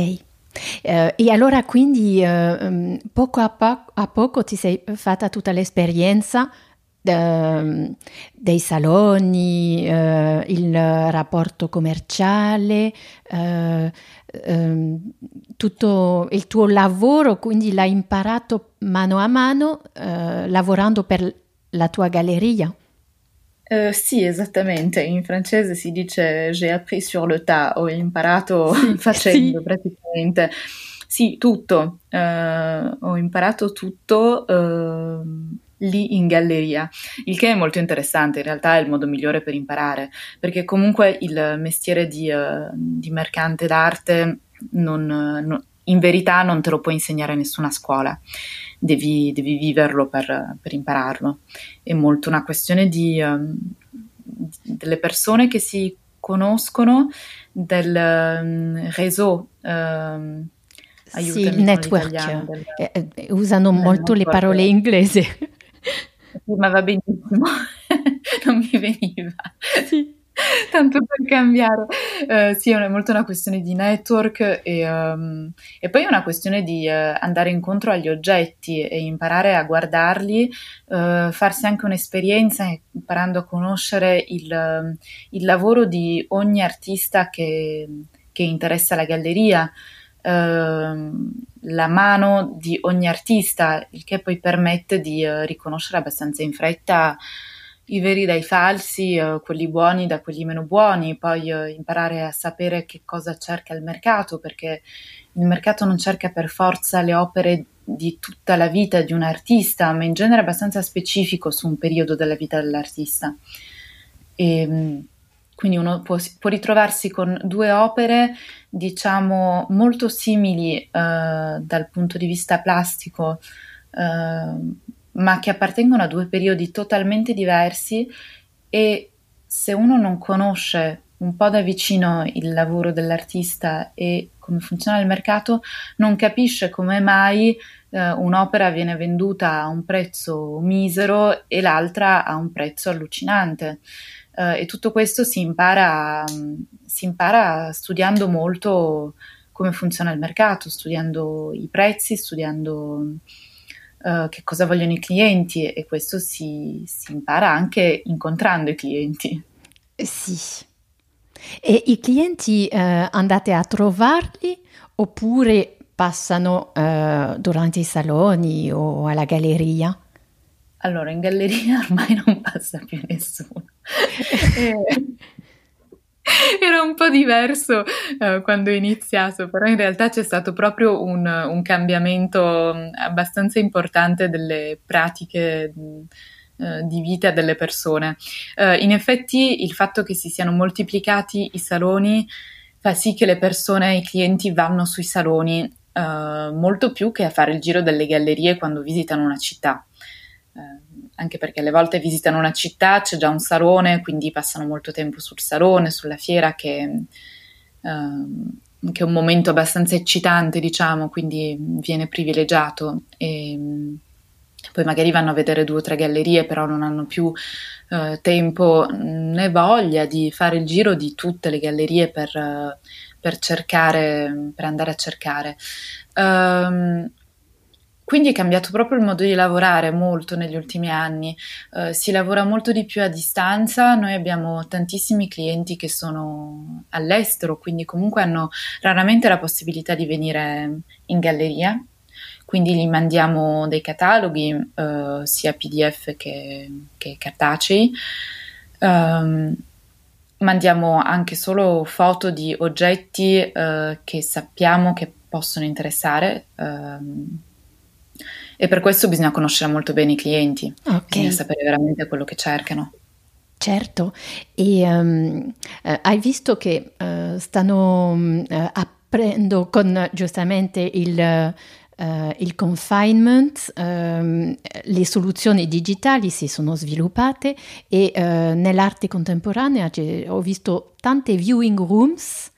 Uh, e allora quindi um, poco a, po- a, poco ti sei fatta tutta l'esperienza Ehm, dei saloni, eh, il rapporto commerciale, eh, eh, tutto il tuo lavoro, quindi l'hai imparato mano a mano eh, lavorando per la tua galleria. Uh, sì, esattamente. In francese si dice j'ai appris sur le tas, ho imparato [laughs] sì, [laughs] facendo sì. praticamente. Sì, tutto. Uh, ho imparato tutto. Uh, lì in galleria, il che è molto interessante, in realtà è il modo migliore per imparare, perché comunque il mestiere di, uh, di mercante d'arte non, non, in verità non te lo può insegnare nessuna scuola, devi, devi viverlo per, per, impararlo. È molto una questione di, um, delle persone che si conoscono, del um, réseau. Um, sì, il network. Del, eh, eh, usano molto network. le parole inglesi. Sì, ma va benissimo, [laughs] non mi veniva. Sì. Tanto per cambiare, uh, sì, è molto una questione di network e, um, e poi è una questione di uh, andare incontro agli oggetti e imparare a guardarli, uh, farsi anche un'esperienza imparando a conoscere il, il lavoro di ogni artista che, che interessa la galleria. Ehm, la mano di ogni artista, il che poi permette di uh, riconoscere abbastanza in fretta i veri dai falsi, uh, quelli buoni da quelli meno buoni, poi uh, imparare a sapere che cosa cerca il mercato, perché il mercato non cerca per forza le opere di tutta la vita di un artista, ma in genere abbastanza specifico su un periodo della vita dell'artista. E, ehm, quindi uno può, può, ritrovarsi con due opere, diciamo, molto simili eh, dal punto di vista plastico, eh, ma che appartengono a due periodi totalmente diversi e se uno non conosce un po' da vicino il lavoro dell'artista e come funziona il mercato, non capisce come mai eh, un'opera viene venduta a un prezzo misero e l'altra a un prezzo allucinante. Uh, e tutto questo si impara, si impara studiando molto come funziona il mercato, studiando i prezzi, studiando uh, che cosa vogliono i clienti e questo si, si impara anche incontrando i clienti. Eh, sì. E i clienti uh, andate a trovarli oppure passano durante i saloni o alla galleria? Allora, in galleria [laughs] ormai non passa più nessuno. Eh, era un po' diverso uh, quando ho iniziato, però in realtà c'è stato proprio un, un cambiamento mm, abbastanza importante delle pratiche uh, di vita delle persone. Uh, in effetti il fatto che si siano moltiplicati i saloni fa sì che le persone, i clienti vanno sui saloni uh, molto più che a fare il giro delle gallerie quando visitano una città. Anche perché alle volte visitano una città, c'è già un salone, quindi passano molto tempo sul salone, sulla fiera, che, uh, che è un momento abbastanza eccitante, diciamo, quindi viene privilegiato. E, poi magari vanno a vedere due o tre gallerie, però non hanno più eh, tempo né voglia di fare il giro di tutte le gallerie per, per cercare, per andare a cercare. Um, quindi è cambiato proprio il modo di lavorare molto negli ultimi anni, uh, si lavora molto di più a distanza, noi abbiamo tantissimi clienti che sono all'estero, quindi comunque hanno raramente la possibilità di venire in galleria, quindi gli mandiamo dei cataloghi, uh, sia PDF che, che cartacei. Um, mandiamo anche solo foto di oggetti uh, che sappiamo che possono interessare. Um, e per questo bisogna conoscere molto bene i clienti, okay. bisogna sapere veramente quello che cercano. Certo, e um, eh, hai visto che uh, stanno uh, apprendendo con giustamente il Uh, il confinement, um, le soluzioni digitali si sono sviluppate e uh, nell'arte contemporanea ho visto tante viewing rooms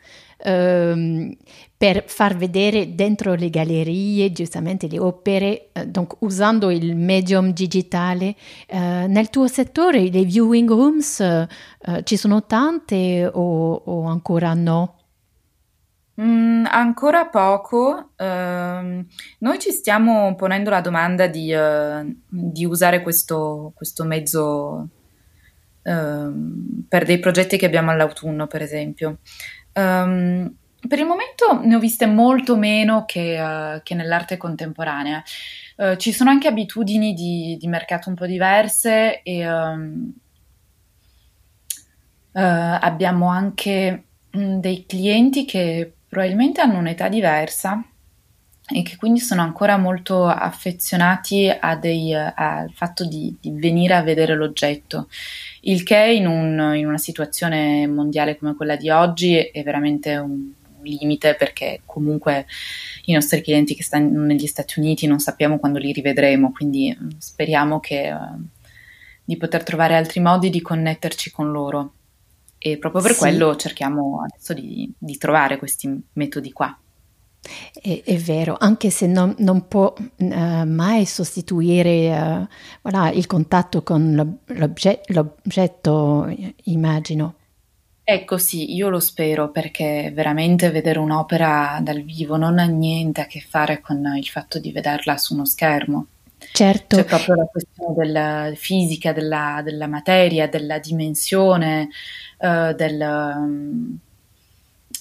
um, per far vedere dentro le gallerie giustamente le opere, uh, donc usando il medium digitale. nel tuo settore le viewing rooms ci sono tante o, o ancora no? Mm, ancora poco. Uh, noi ci stiamo ponendo la domanda di, uh, di usare questo, questo mezzo uh, per dei progetti che abbiamo all'autunno, per esempio. Um, per il momento ne ho viste molto meno che, eh, che nell'arte contemporanea. Eh, ci sono anche abitudini di, di, mercato un po' diverse e um, abbiamo anche mm, dei clienti che probabilmente hanno un'età diversa e che quindi sono ancora molto affezionati dei, al fatto di, di, venire a vedere l'oggetto, il che in, un, in, una situazione mondiale come quella di oggi è veramente un, limite perché comunque i nostri clienti che stanno negli Stati Uniti non sappiamo quando li rivedremo, quindi mm, speriamo che, uh, di poter trovare altri modi di connetterci con loro e proprio per sì. quello cerchiamo adesso di, di, trovare questi metodi qua. È, è vero, anche se non, non può uh, mai sostituire uh, voilà, il contatto con l'obget- l'oggetto, immagino. Ecco sì, io lo spero perché veramente vedere un'opera dal vivo non ha niente a che fare con il fatto di vederla su uno schermo. Certo. C'è proprio la questione della fisica, della, della materia, della dimensione, uh, del, um,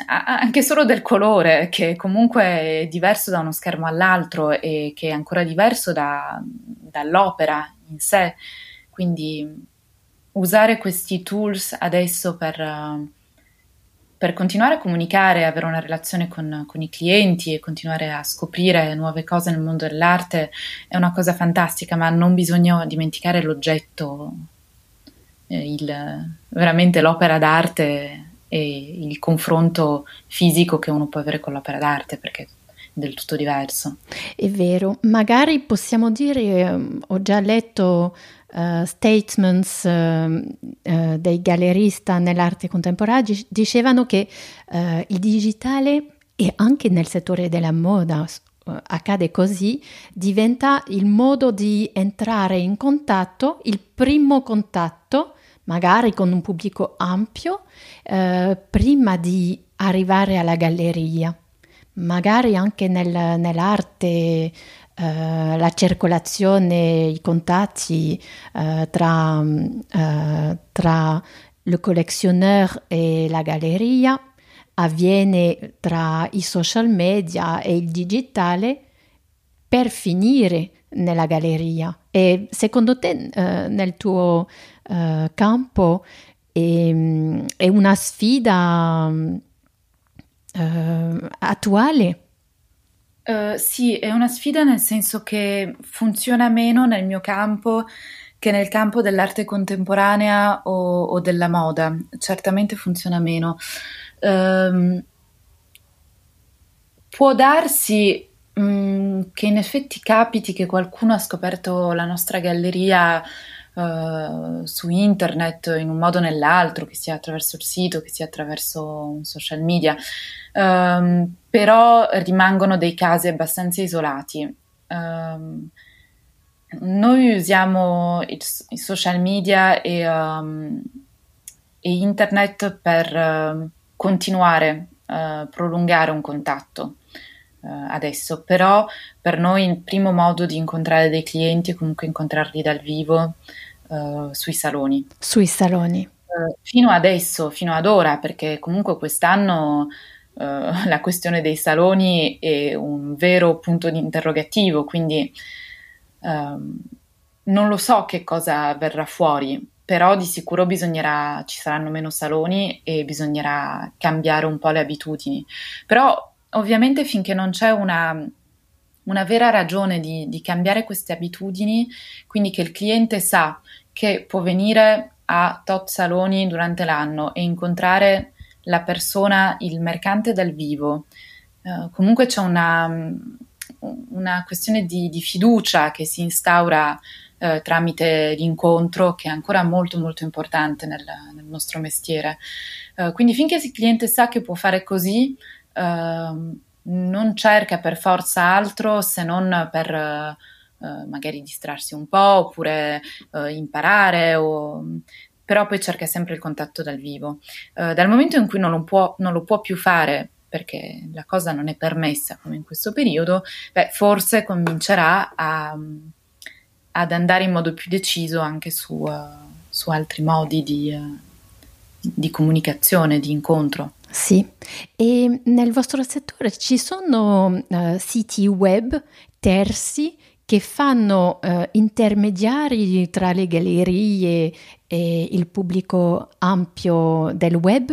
anche solo del colore, che comunque è diverso da uno schermo all'altro e che è ancora diverso da, dall'opera in sé. Quindi usare questi tools adesso per... Per continuare a comunicare, avere una relazione con, con, i clienti e continuare a scoprire nuove cose nel mondo dell'arte è una cosa fantastica, ma non bisogna dimenticare l'oggetto, eh, il, veramente l'opera d'arte e il confronto fisico che uno può avere con l'opera d'arte, perché del tutto diverso. È vero, magari possiamo dire, ehm, ho già letto uh, statements uh, uh, dei gallerista nell'arte contemporanea dicevano che il digitale e anche nel settore della moda accade così, diventa il modo di entrare in contatto, il primo contatto, magari con un pubblico ampio, prima di arrivare alla galleria magari anche nel, nell'arte Uh, la circolazione, i contatti uh, tra, uh, tra, le collectionneur e la galleria avviene tra i social media e il digitale per finire nella galleria. E secondo te nel tuo campo è, è, una sfida attuale? Uh, sì, è una sfida nel senso che funziona meno nel mio campo che nel campo dell'arte contemporanea o, o della moda. Certamente funziona meno. Um, può darsi mm, che in effetti capiti che qualcuno ha scoperto la nostra galleria su internet in un modo o nell'altro, che sia attraverso il sito, che sia attraverso un social media, um, però rimangono dei casi abbastanza isolati. Um, noi usiamo i, i social media e, um, e internet per uh, continuare uh, prolungare un contatto adesso, però per noi il primo modo di incontrare dei clienti è comunque incontrarli dal vivo uh, sui saloni. Sui saloni. Uh, fino adesso, fino ad ora, perché comunque quest'anno [laughs] la questione dei saloni è un vero punto di interrogativo, quindi um, non lo so che cosa verrà fuori, però di sicuro bisognerà, ci saranno meno saloni e bisognerà cambiare un po' le abitudini. Però ovviamente finché non c'è una, una vera ragione di, di, cambiare queste abitudini, quindi che il cliente sa che può venire a tot saloni durante l'anno e incontrare la persona, il mercante dal vivo, uh, comunque c'è una, una questione di, di, fiducia che si instaura uh, tramite l'incontro che è ancora molto molto importante nel, nel nostro mestiere. Uh, quindi finché il cliente sa che può fare così, non cerca per forza altro se non per uh, magari distrarsi un po' oppure uh, imparare o però poi cerca sempre il contatto dal vivo. Uh, dal momento in cui non lo, può, non lo, può, più fare perché la cosa non è permessa come in questo periodo, beh, forse comincerà a, ad andare in modo più deciso anche su, su altri modi di, di comunicazione, di incontro. Sì, e nel vostro settore ci sono uh, siti web terzi che fanno uh, intermediari tra le gallerie e il pubblico ampio del web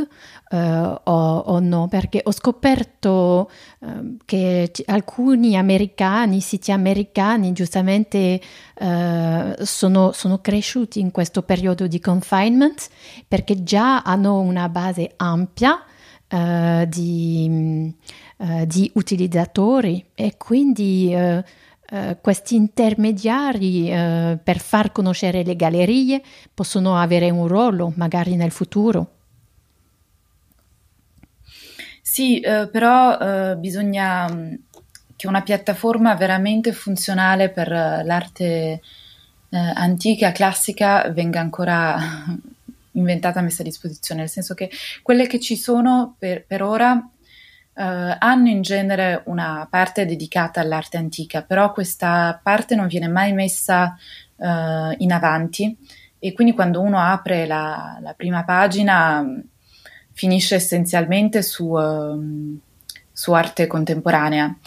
uh, o, o, no? Perché ho scoperto uh, che c- alcuni americani, siti americani, giustamente sono, sono, cresciuti in questo periodo di confinement perché già hanno una base ampia uh, di, uh, di, utilizzatori e quindi uh, questi intermediari per far conoscere le gallerie possono avere un ruolo magari nel futuro. Sì, però bisogna mm, che una piattaforma veramente funzionale per l'arte antica, classica, venga ancora inventata messa a disposizione, nel senso che quelle che ci sono per, per ora Uh, hanno in genere una parte dedicata all'arte antica, però questa parte non viene mai messa uh, in avanti e quindi quando uno apre la, la prima pagina finisce essenzialmente su, uh, su arte contemporanea.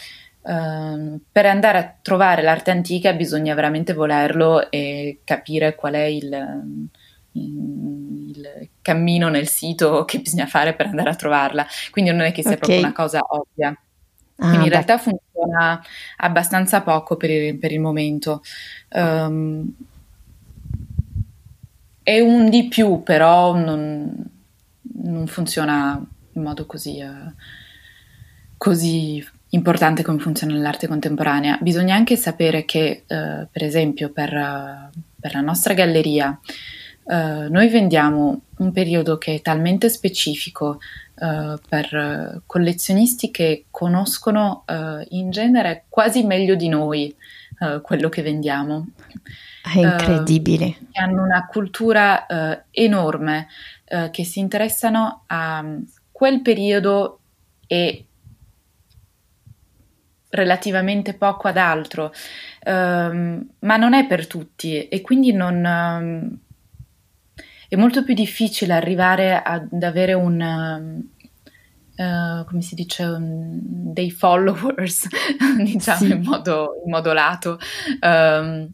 Uh, per andare a trovare l'arte antica bisogna veramente volerlo e capire qual è il, il cammino nel sito che bisogna fare per andare a trovarla, quindi non è che sia okay. proprio una cosa ovvia. Ah, quindi in beh. realtà funziona abbastanza poco per il, per il momento. Um, è un di più, però non, non funziona in modo così, uh, così importante come funziona nell'arte contemporanea. Bisogna anche sapere che, uh, per esempio, per, uh, per la nostra galleria, Uh, noi vendiamo un periodo che è talmente specifico uh, per collezionisti che conoscono uh, in genere quasi meglio di noi quello che vendiamo. È incredibile. hanno una cultura enorme che si interessano a quel periodo e relativamente poco ad altro, um, ma non è per tutti e quindi non... Um, è molto più difficile arrivare ad avere un... Uh, come si dice, un, dei followers, [laughs] diciamo sì. in, modo, in, modo, lato, um,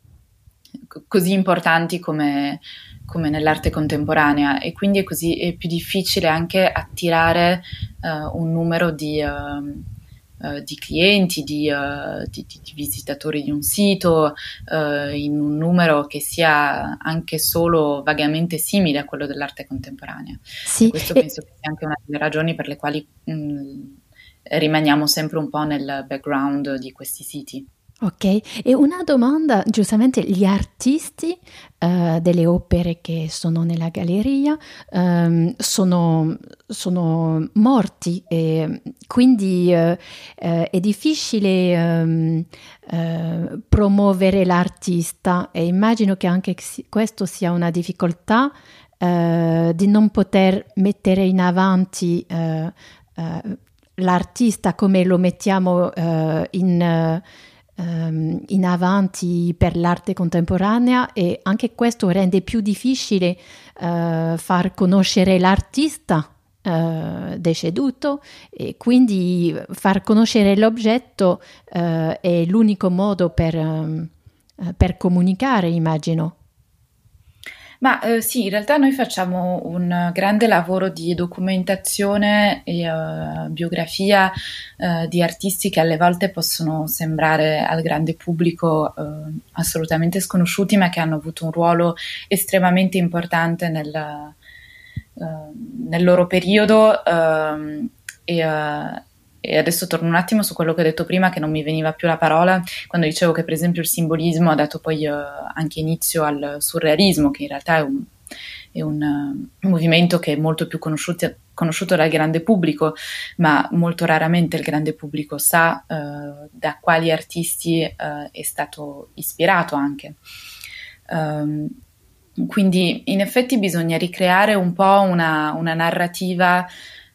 così importanti come, come, nell'arte contemporanea e quindi è, così, è più difficile anche attirare uh, un numero di... Uh, Uh, di clienti, di, uh, di, di, visitatori di un sito, uh, in un numero che sia anche solo vagamente simile a quello dell'arte contemporanea. Sì, questo e... penso che sia anche una delle ragioni per le quali mh, rimaniamo sempre un po' nel background di questi siti. Ok, e una domanda, giustamente gli artisti uh, delle opere che sono nella galleria um, sono, sono, morti e quindi uh, uh, è difficile um, promuovere l'artista e immagino che anche questo sia una difficoltà di non poter mettere in avanti l'artista come lo mettiamo in um, in avanti per l'arte contemporanea e anche questo rende più difficile uh, far conoscere l'artista uh, deceduto e quindi far conoscere l'oggetto uh, è l'unico modo per, um, per comunicare, immagino. Ma eh, sì, in realtà noi facciamo un grande lavoro di documentazione e uh, biografia uh, di artisti che alle volte possono sembrare al grande pubblico uh, assolutamente sconosciuti, ma che hanno avuto un ruolo estremamente importante nel, nel loro periodo. Ehm, e, e adesso torno un attimo su quello che ho detto prima, che non mi veniva più la parola, quando dicevo che per esempio il simbolismo ha dato poi uh, anche inizio al surrealismo, che in realtà è un, è un, movimento che è molto più conosciuto, conosciuto, dal grande pubblico, ma molto raramente il grande pubblico sa uh, da quali artisti è stato ispirato anche. Um, quindi in effetti bisogna ricreare un po' una, una narrativa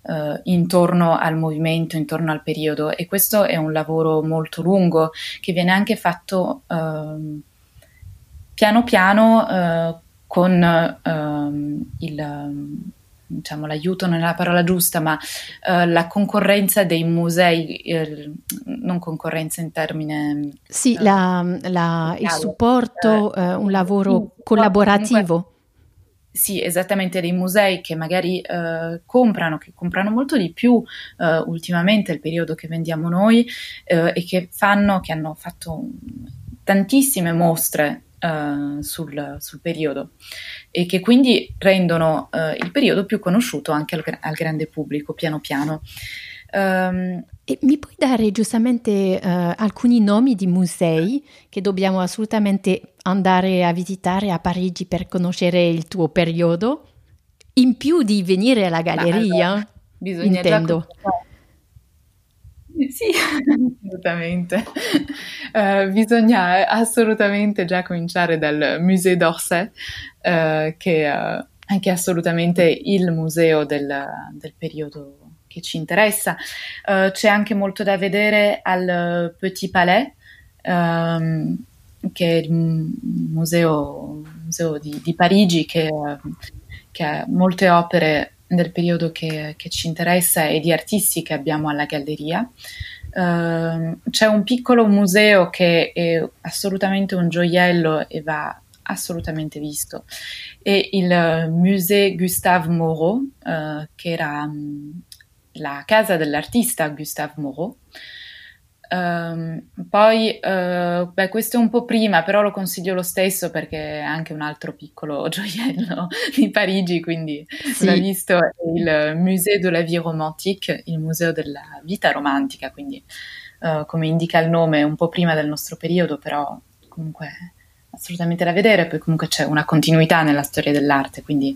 Uh, intorno al movimento, intorno al periodo e questo è un lavoro molto lungo che viene anche fatto uh, piano piano uh, con ehm, il, diciamo, l'aiuto non è la parola giusta, ma la concorrenza dei musei, non concorrenza in termine... Sì, la, la, il supporto, un lavoro collaborativo. Comunque, sì, esattamente, dei musei che magari eh, comprano, che comprano molto di più eh, ultimamente il periodo che vendiamo noi eh, e che fanno, che hanno fatto tantissime mostre eh, sul, sul, periodo e che quindi rendono eh, il periodo più conosciuto anche al, al grande pubblico piano piano. Um, mi puoi dare giustamente uh, alcuni nomi di musei che dobbiamo assolutamente andare a visitare a Parigi per conoscere il tuo periodo? In più di venire alla galleria, allora, bisogna intendo. [laughs] Sì, assolutamente. Uh, bisogna assolutamente già cominciare dal Musée d'Orsay, uh, che, uh, è assolutamente il museo del, del periodo che ci interessa. Uh, c'è anche molto da vedere al Petit Palais, um, che è il museo, museo di, di, Parigi, che, che, ha molte opere del periodo che, che, ci interessa e di artisti che abbiamo alla galleria. Uh, c'è un piccolo museo che è assolutamente un gioiello e va assolutamente visto. È il Musée Gustave Moreau, uh, che era um, la casa dell'artista Gustave Moreau. Um, poi, uh, beh, questo è un po' prima, però lo consiglio lo stesso perché è anche un altro piccolo [laughs] gioiello di Parigi, quindi sì. l'ho visto, è il Musée de la Vie Romantique, il museo della vita romantica, quindi uh, come indica il nome, un po' prima del nostro periodo, però comunque assolutamente da vedere, poi comunque c'è una continuità nella storia dell'arte, quindi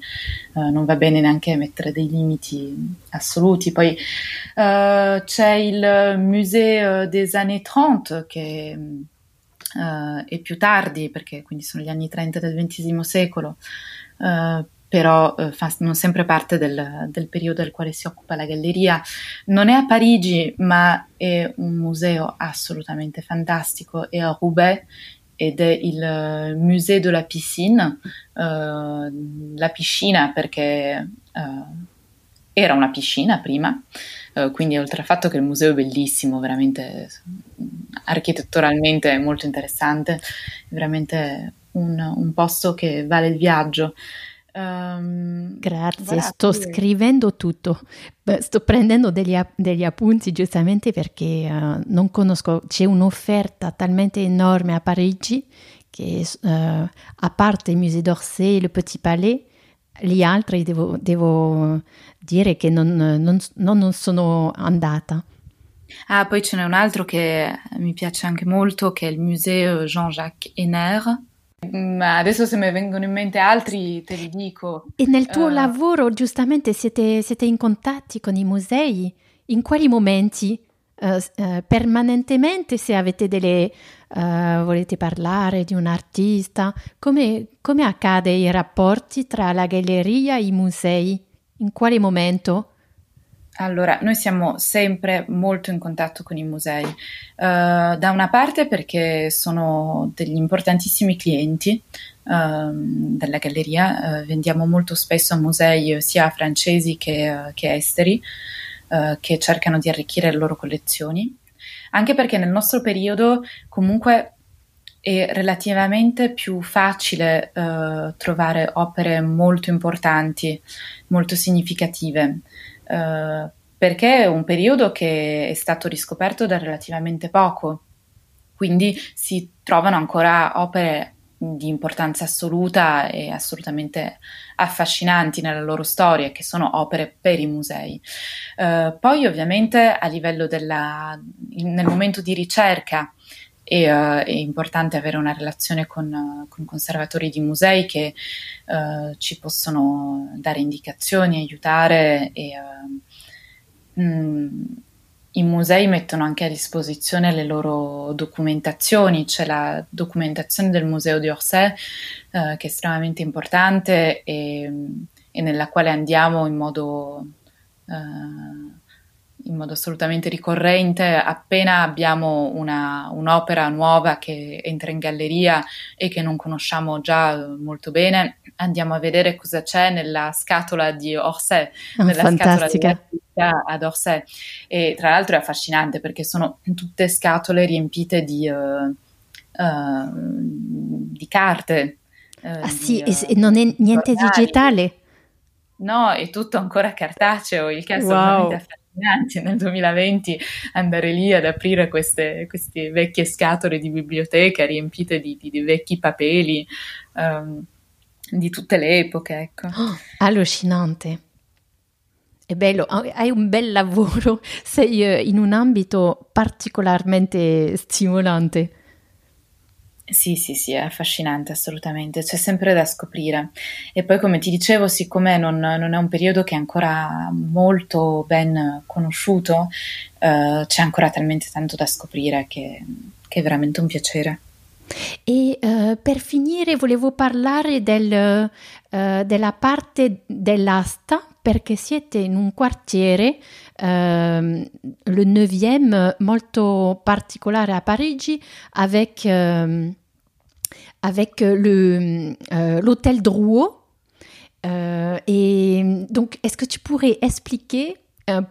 uh, non va bene neanche mettere dei limiti assoluti. Poi uh, c'è il Musée des années 30 che uh, è più tardi, perché quindi sono gli anni 30 del XX secolo, però fa non sempre parte del, del, periodo del quale si occupa la galleria. Non è a Parigi, ma è un museo assolutamente fantastico, è a Roubaix ed è il eh, Musée de la Piscine, uh, la piscina perché uh, era una piscina prima, quindi oltre al fatto che il museo è bellissimo, veramente architetturalmente molto interessante, veramente un, un posto che vale il viaggio. Um, Grazie, sto scrivendo tutto, sto prendendo degli, degli appunti giustamente perché uh, non conosco, c'è un'offerta talmente enorme a Parigi che uh, a parte il Musée d'Orsay e il Petit Palais, gli altri devo, devo dire che non, non, non sono andata. Ah, poi ce n'è un altro che mi piace anche molto, che è il Museo Jean-Jacques Henner. Ma adesso se mi vengono in mente altri te li dico. E nel tuo uh, lavoro giustamente siete, siete, in contatti con i musei? In quali momenti? Uh, uh, permanentemente se avete delle... volete parlare di un artista? Come, come accade i rapporti tra la galleria e i musei? In quale momento? Allora, noi siamo sempre molto in contatto con i musei, uh, da una parte perché sono degli importantissimi clienti uh, della galleria, uh, vendiamo molto spesso a musei sia francesi che, che esteri che cercano di arricchire le loro collezioni, anche perché nel nostro periodo comunque è relativamente più facile trovare opere molto importanti, molto significative. Uh, perché è un periodo che è stato riscoperto da relativamente poco, quindi si trovano ancora opere di importanza assoluta e assolutamente affascinanti nella loro storia, che sono opere per i musei. Uh, poi ovviamente a livello della, nel momento di ricerca e, uh, è importante avere una relazione con, uh, con conservatori di musei che uh, ci possono dare indicazioni, aiutare e mh, mm, i musei mettono anche a disposizione le loro documentazioni, c'è la documentazione del Museo di Orsay che è estremamente importante e, e, nella quale andiamo in modo in modo assolutamente ricorrente appena abbiamo una, un'opera nuova che entra in galleria e che non conosciamo già molto bene, andiamo a vedere cosa c'è nella scatola di Orsay, oh, nella fantastica. scatola ad Orsay. E tra l'altro è affascinante perché sono tutte scatole riempite di, uh, uh, di carte. Uh, ah sì, di, e non è niente digitale? No, è tutto ancora cartaceo, il che è assolutamente wow. Affascinante nel 2020 andare lì ad aprire queste, queste vecchie scatole di biblioteca riempite di, di, di vecchi papeli um, di tutte le epoche. Ecco. Oh, [gasps] allucinante. È bello, hai un bel lavoro, [laughs] sei eh, in un ambito particolarmente stimolante. Sì, sì, sì, è affascinante assolutamente, c'è sempre da scoprire. E poi, come ti dicevo, siccome non, non è un periodo che è ancora molto ben conosciuto, eh, c'è ancora talmente tanto da scoprire che, che è veramente un piacere. E uh, per finire volevo parlare del, uh, della parte dell'asta perché siete in un quartiere, le 9e, molto particolare a Parigi, avec, ehm, avec le, l'hôtel Drouot. et donc, est-ce que tu pourrais expliquer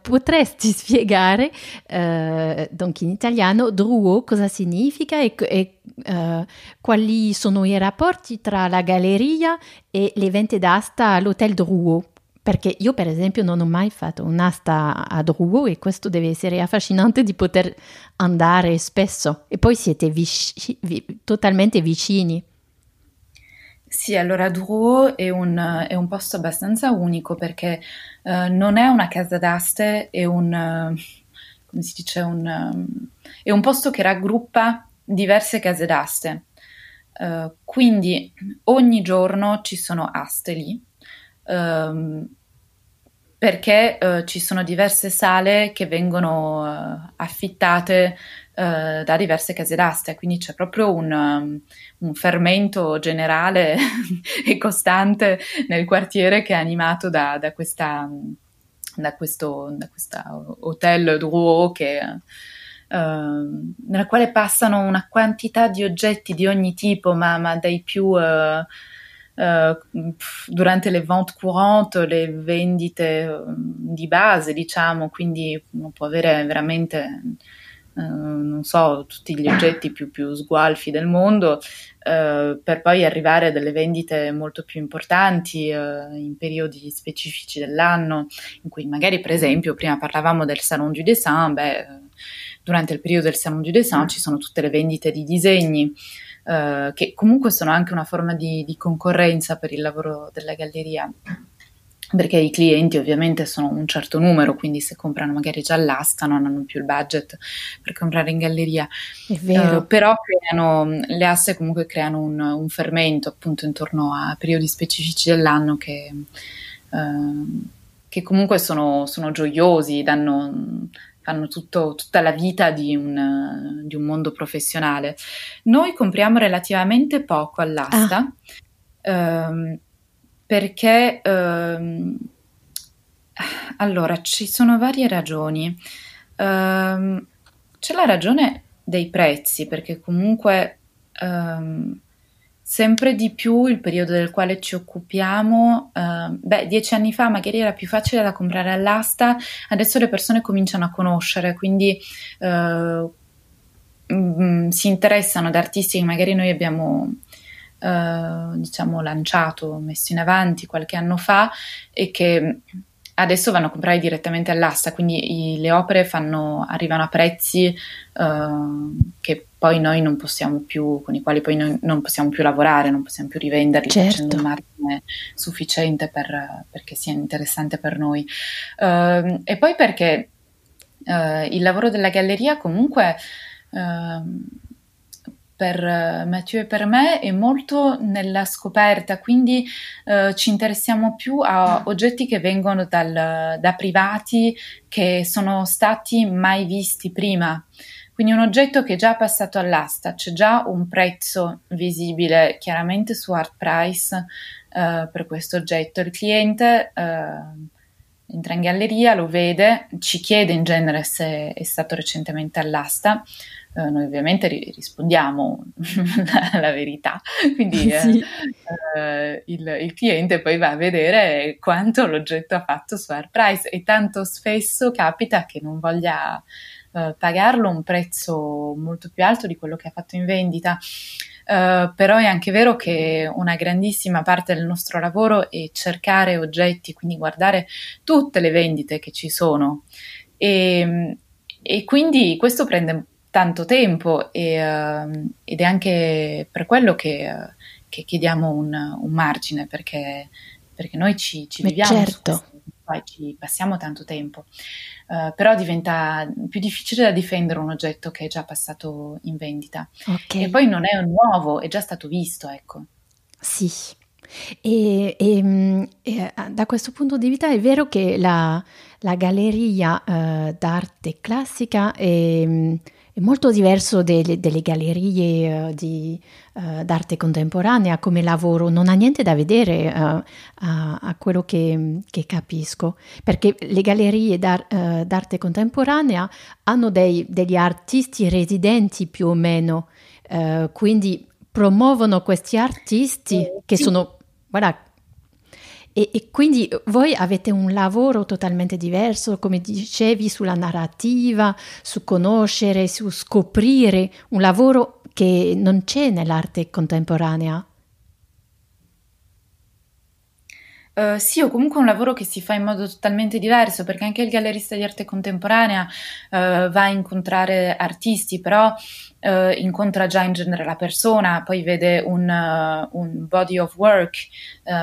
potresti [laughs] spiegare, uh, donc in italiano, Drouot cosa significa e, e uh, quali sono i rapporti tra la galleria e le vente d'asta all'Hotel Drouot? Perché io, per esempio, non ho mai fatto un'asta a Drouot e questo deve essere affascinante di poter andare spesso. E poi siete vici- vi- totalmente vicini. Sì, allora Drouot è un, è un posto abbastanza unico perché uh, non è una casa d'aste, è un, uh, come si dice, un, um, è un posto che raggruppa diverse case d'aste. Uh, quindi ogni giorno ci sono aste lì. Um, perché uh, ci sono diverse sale che vengono uh, affittate uh, da diverse case d'asta, quindi c'è proprio un, um, un fermento generale [laughs] e costante nel quartiere che è animato da, da, questa, da questo da questa hotel Drouot che, nella quale passano una quantità di oggetti di ogni tipo, ma, ma dai più Uh, durante le vente courante, le vendite mm, di base, diciamo, quindi uno può avere veramente, uh, non so, tutti gli oggetti più, più sgualfi del mondo, uh, per poi arrivare a delle vendite molto più importanti in periodi specifici dell'anno, in cui magari, per esempio, prima parlavamo del Salon du Dessin, beh, durante il periodo del Salon du Dessin ci sono tutte le vendite di disegni. Eh, che comunque sono anche una forma di, di, concorrenza per il lavoro della galleria. perché i clienti ovviamente sono un certo numero, quindi se comprano magari già all'asta non hanno più il budget per comprare in galleria. È vero. Uh, però creano, le aste comunque creano un, un, fermento appunto intorno a periodi specifici dell'anno che, uh, che comunque sono, sono, gioiosi, danno, fanno tutto, tutta la vita di un, di un, mondo professionale. Noi compriamo relativamente poco all'asta. Ah. Uh, perché ehm, allora ci sono varie ragioni. Um, c'è la ragione dei prezzi, perché comunque um, sempre di più il periodo del quale ci occupiamo, uh, beh, dieci anni fa magari era più facile da comprare all'asta, adesso le persone cominciano a conoscere, quindi uh, mm, si interessano ad artisti che magari noi abbiamo eh, diciamo lanciato, messo in avanti qualche anno fa e che adesso vanno a comprare direttamente all'asta, quindi i, le opere fanno, arrivano a prezzi uh, che poi noi non possiamo più, con i quali poi noi non possiamo più lavorare, non possiamo più rivenderli certo. facendo un margine sufficiente per, perché sia interessante per noi. Uh, e poi perché uh, il lavoro della galleria comunque per eh, Mathieu e per me è molto nella scoperta, quindi eh, ci interessiamo più a oggetti che vengono dal, da privati che sono stati mai visti prima. Quindi un oggetto che è già passato all'asta, c'è già un prezzo visibile chiaramente su Art Price eh, per questo oggetto. Il cliente eh, entra in galleria, lo vede, ci chiede in genere se è stato recentemente all'asta eh, noi ovviamente ri- rispondiamo la, [laughs] la, verità, quindi [laughs] eh, sì. eh, il, il, cliente poi va a vedere quanto l'oggetto ha fatto su AirPrice e tanto spesso capita che non voglia eh, pagarlo un prezzo molto più alto di quello che ha fatto in vendita. Uh, però è anche vero che una grandissima parte del nostro lavoro è cercare oggetti, quindi guardare tutte le vendite che ci sono. E, e quindi questo prende tanto tempo e, uh, ed è anche per quello che, uh, che chiediamo un, un, margine perché, perché noi ci, ci viviamo certo. Poi ci passiamo tanto tempo. Uh, però diventa più difficile da difendere un oggetto che è già passato in vendita. Okay. e poi non è nuovo è già stato visto ecco. Sì. E, e, mm, e, da questo punto di vista è vero che la, la galleria uh, d'arte classica è, mm, è molto diverso delle, delle gallerie uh, di, uh, d'arte contemporanea. Come lavoro, non ha niente da vedere uh, a, a, quello che, che, capisco, perché le gallerie d'ar, d'arte contemporanea hanno dei, degli artisti residenti più o meno, quindi promuovono questi artisti che sono, voilà, e, e, quindi voi avete un lavoro totalmente diverso, come dicevi, sulla narrativa, su conoscere, su scoprire, un lavoro che non c'è nell'arte contemporanea. Uh, sì, o comunque un lavoro che si fa in modo totalmente diverso, perché anche il gallerista di arte contemporanea uh, va a incontrare artisti, però uh, incontra già in genere la persona, poi vede un, un body of work,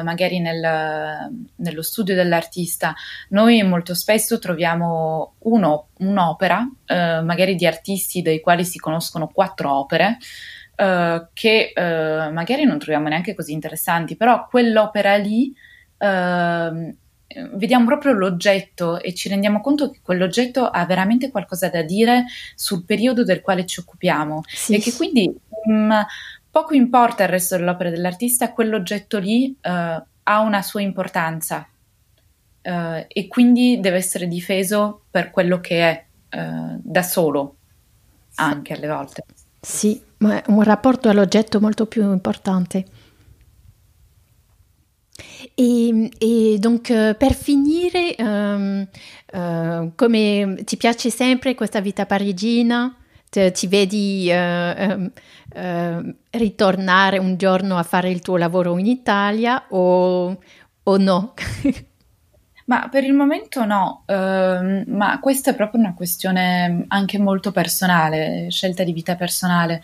magari nel, nello studio dell'artista. Noi molto spesso troviamo uno, un'opera, magari di artisti dei quali si conoscono quattro opere. che magari non troviamo neanche così interessanti, però quell'opera lì Ehm, vediamo proprio l'oggetto e ci rendiamo conto che quell'oggetto ha veramente qualcosa da dire sul periodo del quale ci occupiamo sì. e che quindi mh, mm, poco importa il resto dell'opera dell'artista, quell'oggetto lì uh, ha una sua importanza uh, e quindi deve essere difeso per quello che è uh, da solo, anche alle volte. Sì, ma è un rapporto all'oggetto molto più importante. Et, et donc uh, per finire, um, uh, come ti piace sempre questa vita parigina? Ti, ti vedi uh, um, ritornare un giorno a fare il tuo lavoro in Italia o, o no? [laughs] Ma per il momento no, uh, ma questa è proprio una questione anche molto personale, scelta di vita personale.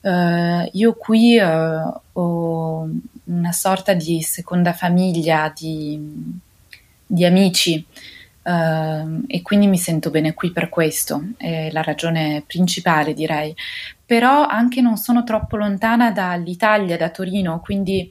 Uh, io qui uh, ho una sorta di seconda famiglia, di, di amici uh, e quindi mi sento bene qui per questo, è la ragione principale direi. Però anche non sono troppo lontana dall'Italia, da Torino, quindi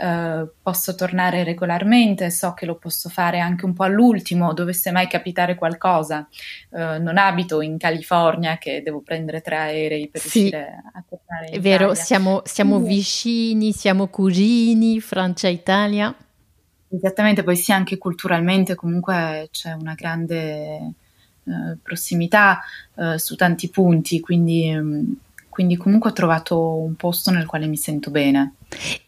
Uh, posso tornare regolarmente, so che lo posso fare anche un po' all'ultimo, dovesse mai capitare qualcosa. Uh, non abito in California che devo prendere tre aerei per sì, riuscire a tornare. È vero, siamo, siamo vicini, siamo cugini, Francia e Italia. Esattamente, poi sì, anche culturalmente comunque c'è una grande eh, prossimità eh, su tanti punti, quindi, mm, quindi, comunque ho trovato un posto nel quale mi sento bene.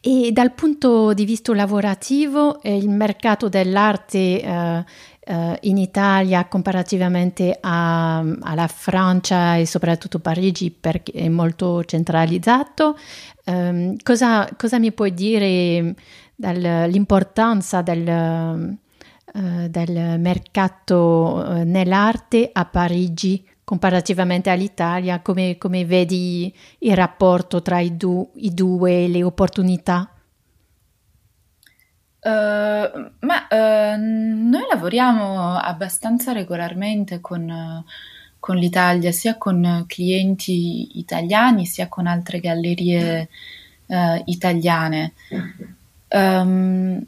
E dal punto di vista lavorativo, eh, il mercato dell'arte eh, eh, in Italia comparativamente a, alla Francia e soprattutto Parigi perché è molto centralizzato, ehm, cosa, cosa mi puoi dire? dall'importanza del, uh, del mercato uh, nell'arte a Parigi comparativamente all'Italia, come, come vedi il rapporto tra i, du- i due, le opportunità? Uh, ma uh, noi lavoriamo abbastanza regolarmente con, con, l'Italia, sia con clienti italiani sia con altre gallerie uh, italiane. Um,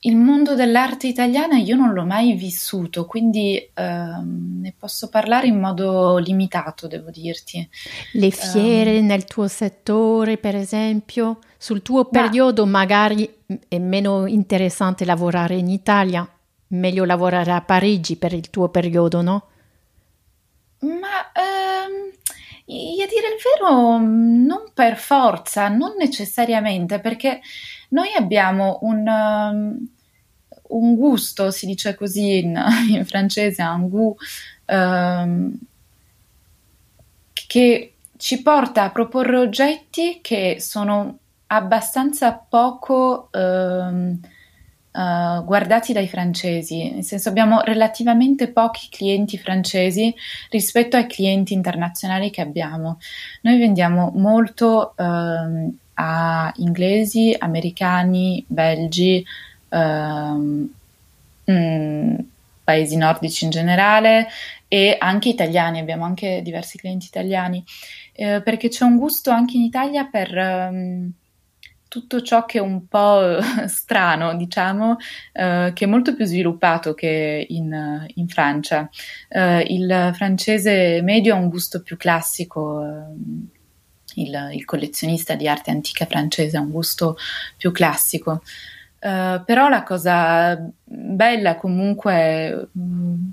il mondo dell'arte italiana io non l'ho mai vissuto, quindi um, ne posso parlare in modo limitato, devo dirti. Le fiere um, nel tuo settore, per esempio, sul tuo periodo ma, magari è meno interessante lavorare in Italia, meglio lavorare a Parigi per il tuo periodo, no? Ma ehm, a dire il vero, non per forza, non necessariamente, perché noi abbiamo un, um, un gusto, si dice così in, [laughs] in francese, un goût, um, che ci porta a proporre oggetti che sono abbastanza poco um, uh, guardati dai francesi, nel senso abbiamo relativamente pochi clienti francesi rispetto ai clienti internazionali che abbiamo. Noi vendiamo molto uh, a inglesi, americani, belgi, uh, mm, paesi nordici in generale e anche italiani, abbiamo anche diversi clienti italiani, eh, perché c'è un gusto anche in Italia per... Um, tutto ciò che è un po' [laughs] strano, diciamo, eh, che è molto più sviluppato che in, in Francia. Eh, il francese medio ha un gusto più classico. Eh, il, il, collezionista di arte antica francese ha un gusto più classico. Uh, però la cosa bella comunque mh, mm,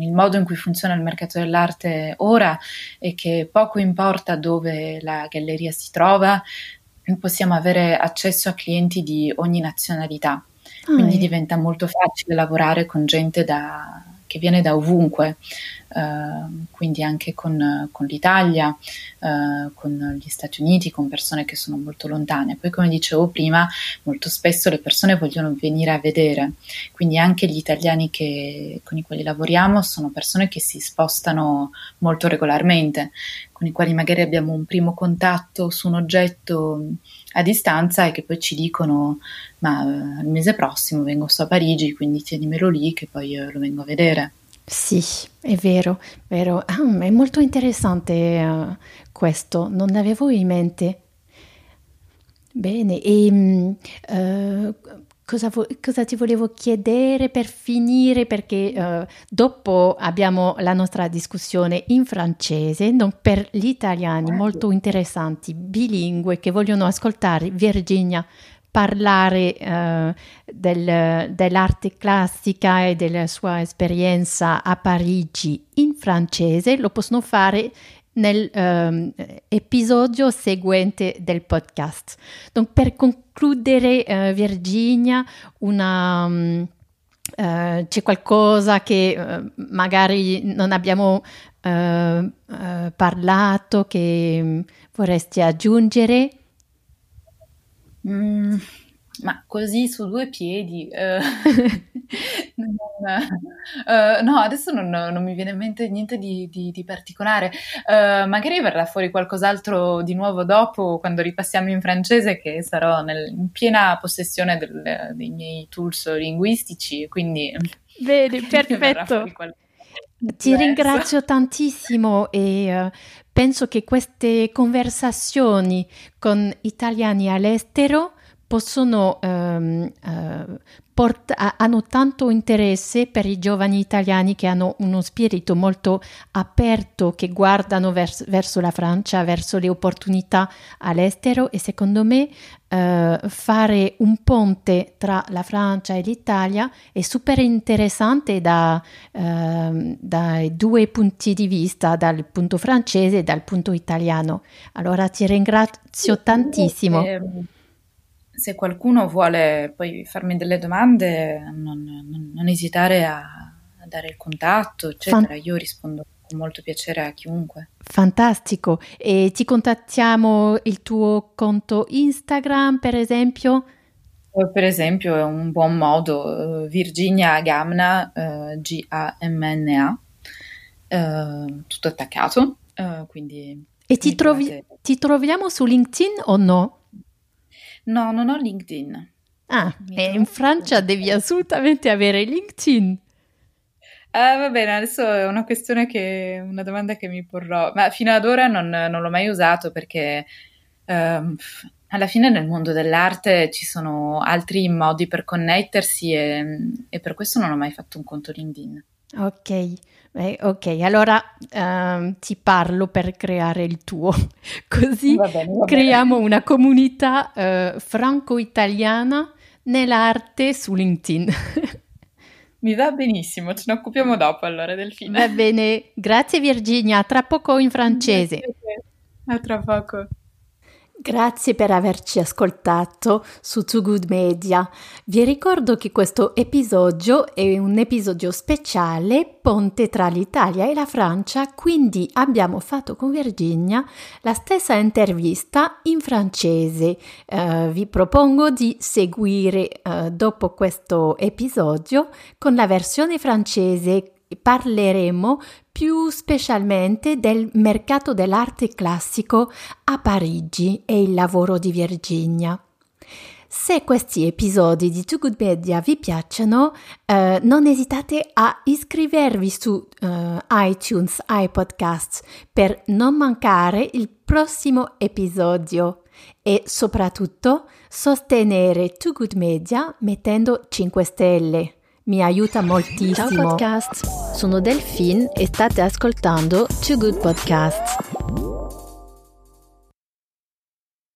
il modo in cui funziona il mercato dell'arte ora è che poco importa dove la galleria si trova, possiamo avere accesso a clienti di ogni nazionalità, quindi oh, diventa molto facile lavorare con gente da, che viene da ovunque, uh, quindi anche con, con l'Italia, uh, con gli Stati Uniti, con persone che sono molto lontane. Poi, come dicevo prima, molto spesso le persone vogliono venire a vedere, quindi anche gli italiani che, con i quali lavoriamo sono persone che si spostano molto regolarmente, con i quali magari abbiamo un primo contatto su un oggetto a distanza e che poi ci dicono ma eh, il mese prossimo vengo su a Parigi, quindi tienimelo lì che poi eh, lo vengo a vedere. Sì, è vero, vero. Ah, è molto interessante uh, questo, non l'avevo in mente. Bene, e uh, cosa, vo- cosa, ti volevo chiedere per finire? Perché uh, dopo abbiamo la nostra discussione in francese, non per gli italiani molto interessanti, bilingue, che vogliono ascoltare Virginia parlare eh, del, dell'arte classica e della sua esperienza a Parigi in francese, lo possono fare nell'episodio ehm, seguente del podcast. Donc, per concludere, uh, Virginia, una, um, uh, c'è qualcosa che uh, magari non abbiamo parlato che um, vorresti aggiungere? Mm, ma così su due piedi, eh, [laughs] uh, no, adesso non, non, mi viene in mente niente di, di, di particolare. Uh, magari verrà fuori qualcos'altro di nuovo dopo, quando ripassiamo in francese, che sarò nel, in piena possessione del, dei miei tools linguistici, quindi... Bene, [laughs] perfetto. Ti ringrazio tantissimo e uh, penso che queste conversazioni con italiani all'estero possono um, uh, port- hanno tanto interesse per i giovani italiani che hanno uno spirito molto aperto, che guardano vers- verso la Francia, verso le opportunità all'estero e secondo me eh, fare un ponte tra la Francia e l'Italia è super interessante da, eh, dai due punti di vista, dal punto francese e dal punto italiano. Allora ti ringrazio tantissimo. Se qualcuno vuole poi farmi delle domande, non, non, non esitare a, a, dare il contatto, eccetera. Fan- Io rispondo con molto piacere a chiunque. Fantastico. E ti contattiamo il tuo conto Instagram, per esempio? Eh, per esempio, è un buon modo, uh, Virginia Gamna, uh, G-A-M-N-A, uh, tutto attaccato. quindi e ti, trovi- ti troviamo su LinkedIn o no? No, non ho LinkedIn. Ah, e in Francia devi assolutamente avere LinkedIn. Ah, va bene, adesso è una questione che, una domanda che mi porrò, ma fino ad ora non, non l'ho mai usato perché um, alla fine nel mondo dell'arte ci sono altri modi per connettersi e, e per questo non ho mai fatto un conto LinkedIn. Ok, eh, ok, allora uh, ti parlo per creare il tuo, [laughs] così va bene, va creiamo una comunità uh, franco-italiana nell'arte su LinkedIn. [laughs] Mi va benissimo, ce ne occupiamo dopo allora Delfina. Va bene, grazie Virginia, tra poco in francese. A tra poco. Grazie per averci ascoltato su Too Good Media. Vi ricordo che questo episodio è un episodio speciale ponte tra l'Italia e la Francia, quindi abbiamo fatto con Virginia la stessa intervista in francese. Uh, vi propongo di seguire uh, dopo questo episodio con la versione francese parleremo più specialmente del mercato dell'arte classico a Parigi e il lavoro di Virginia. Se questi episodi di Too Good Media vi piacciono, eh, non esitate a iscrivervi su eh, iTunes, iPodcasts per non mancare il prossimo episodio e soprattutto sostenere Too Good Media mettendo 5 stelle mi aiuta moltissimo. Ciao podcast, sono Delphine e state ascoltando Two Good Podcasts.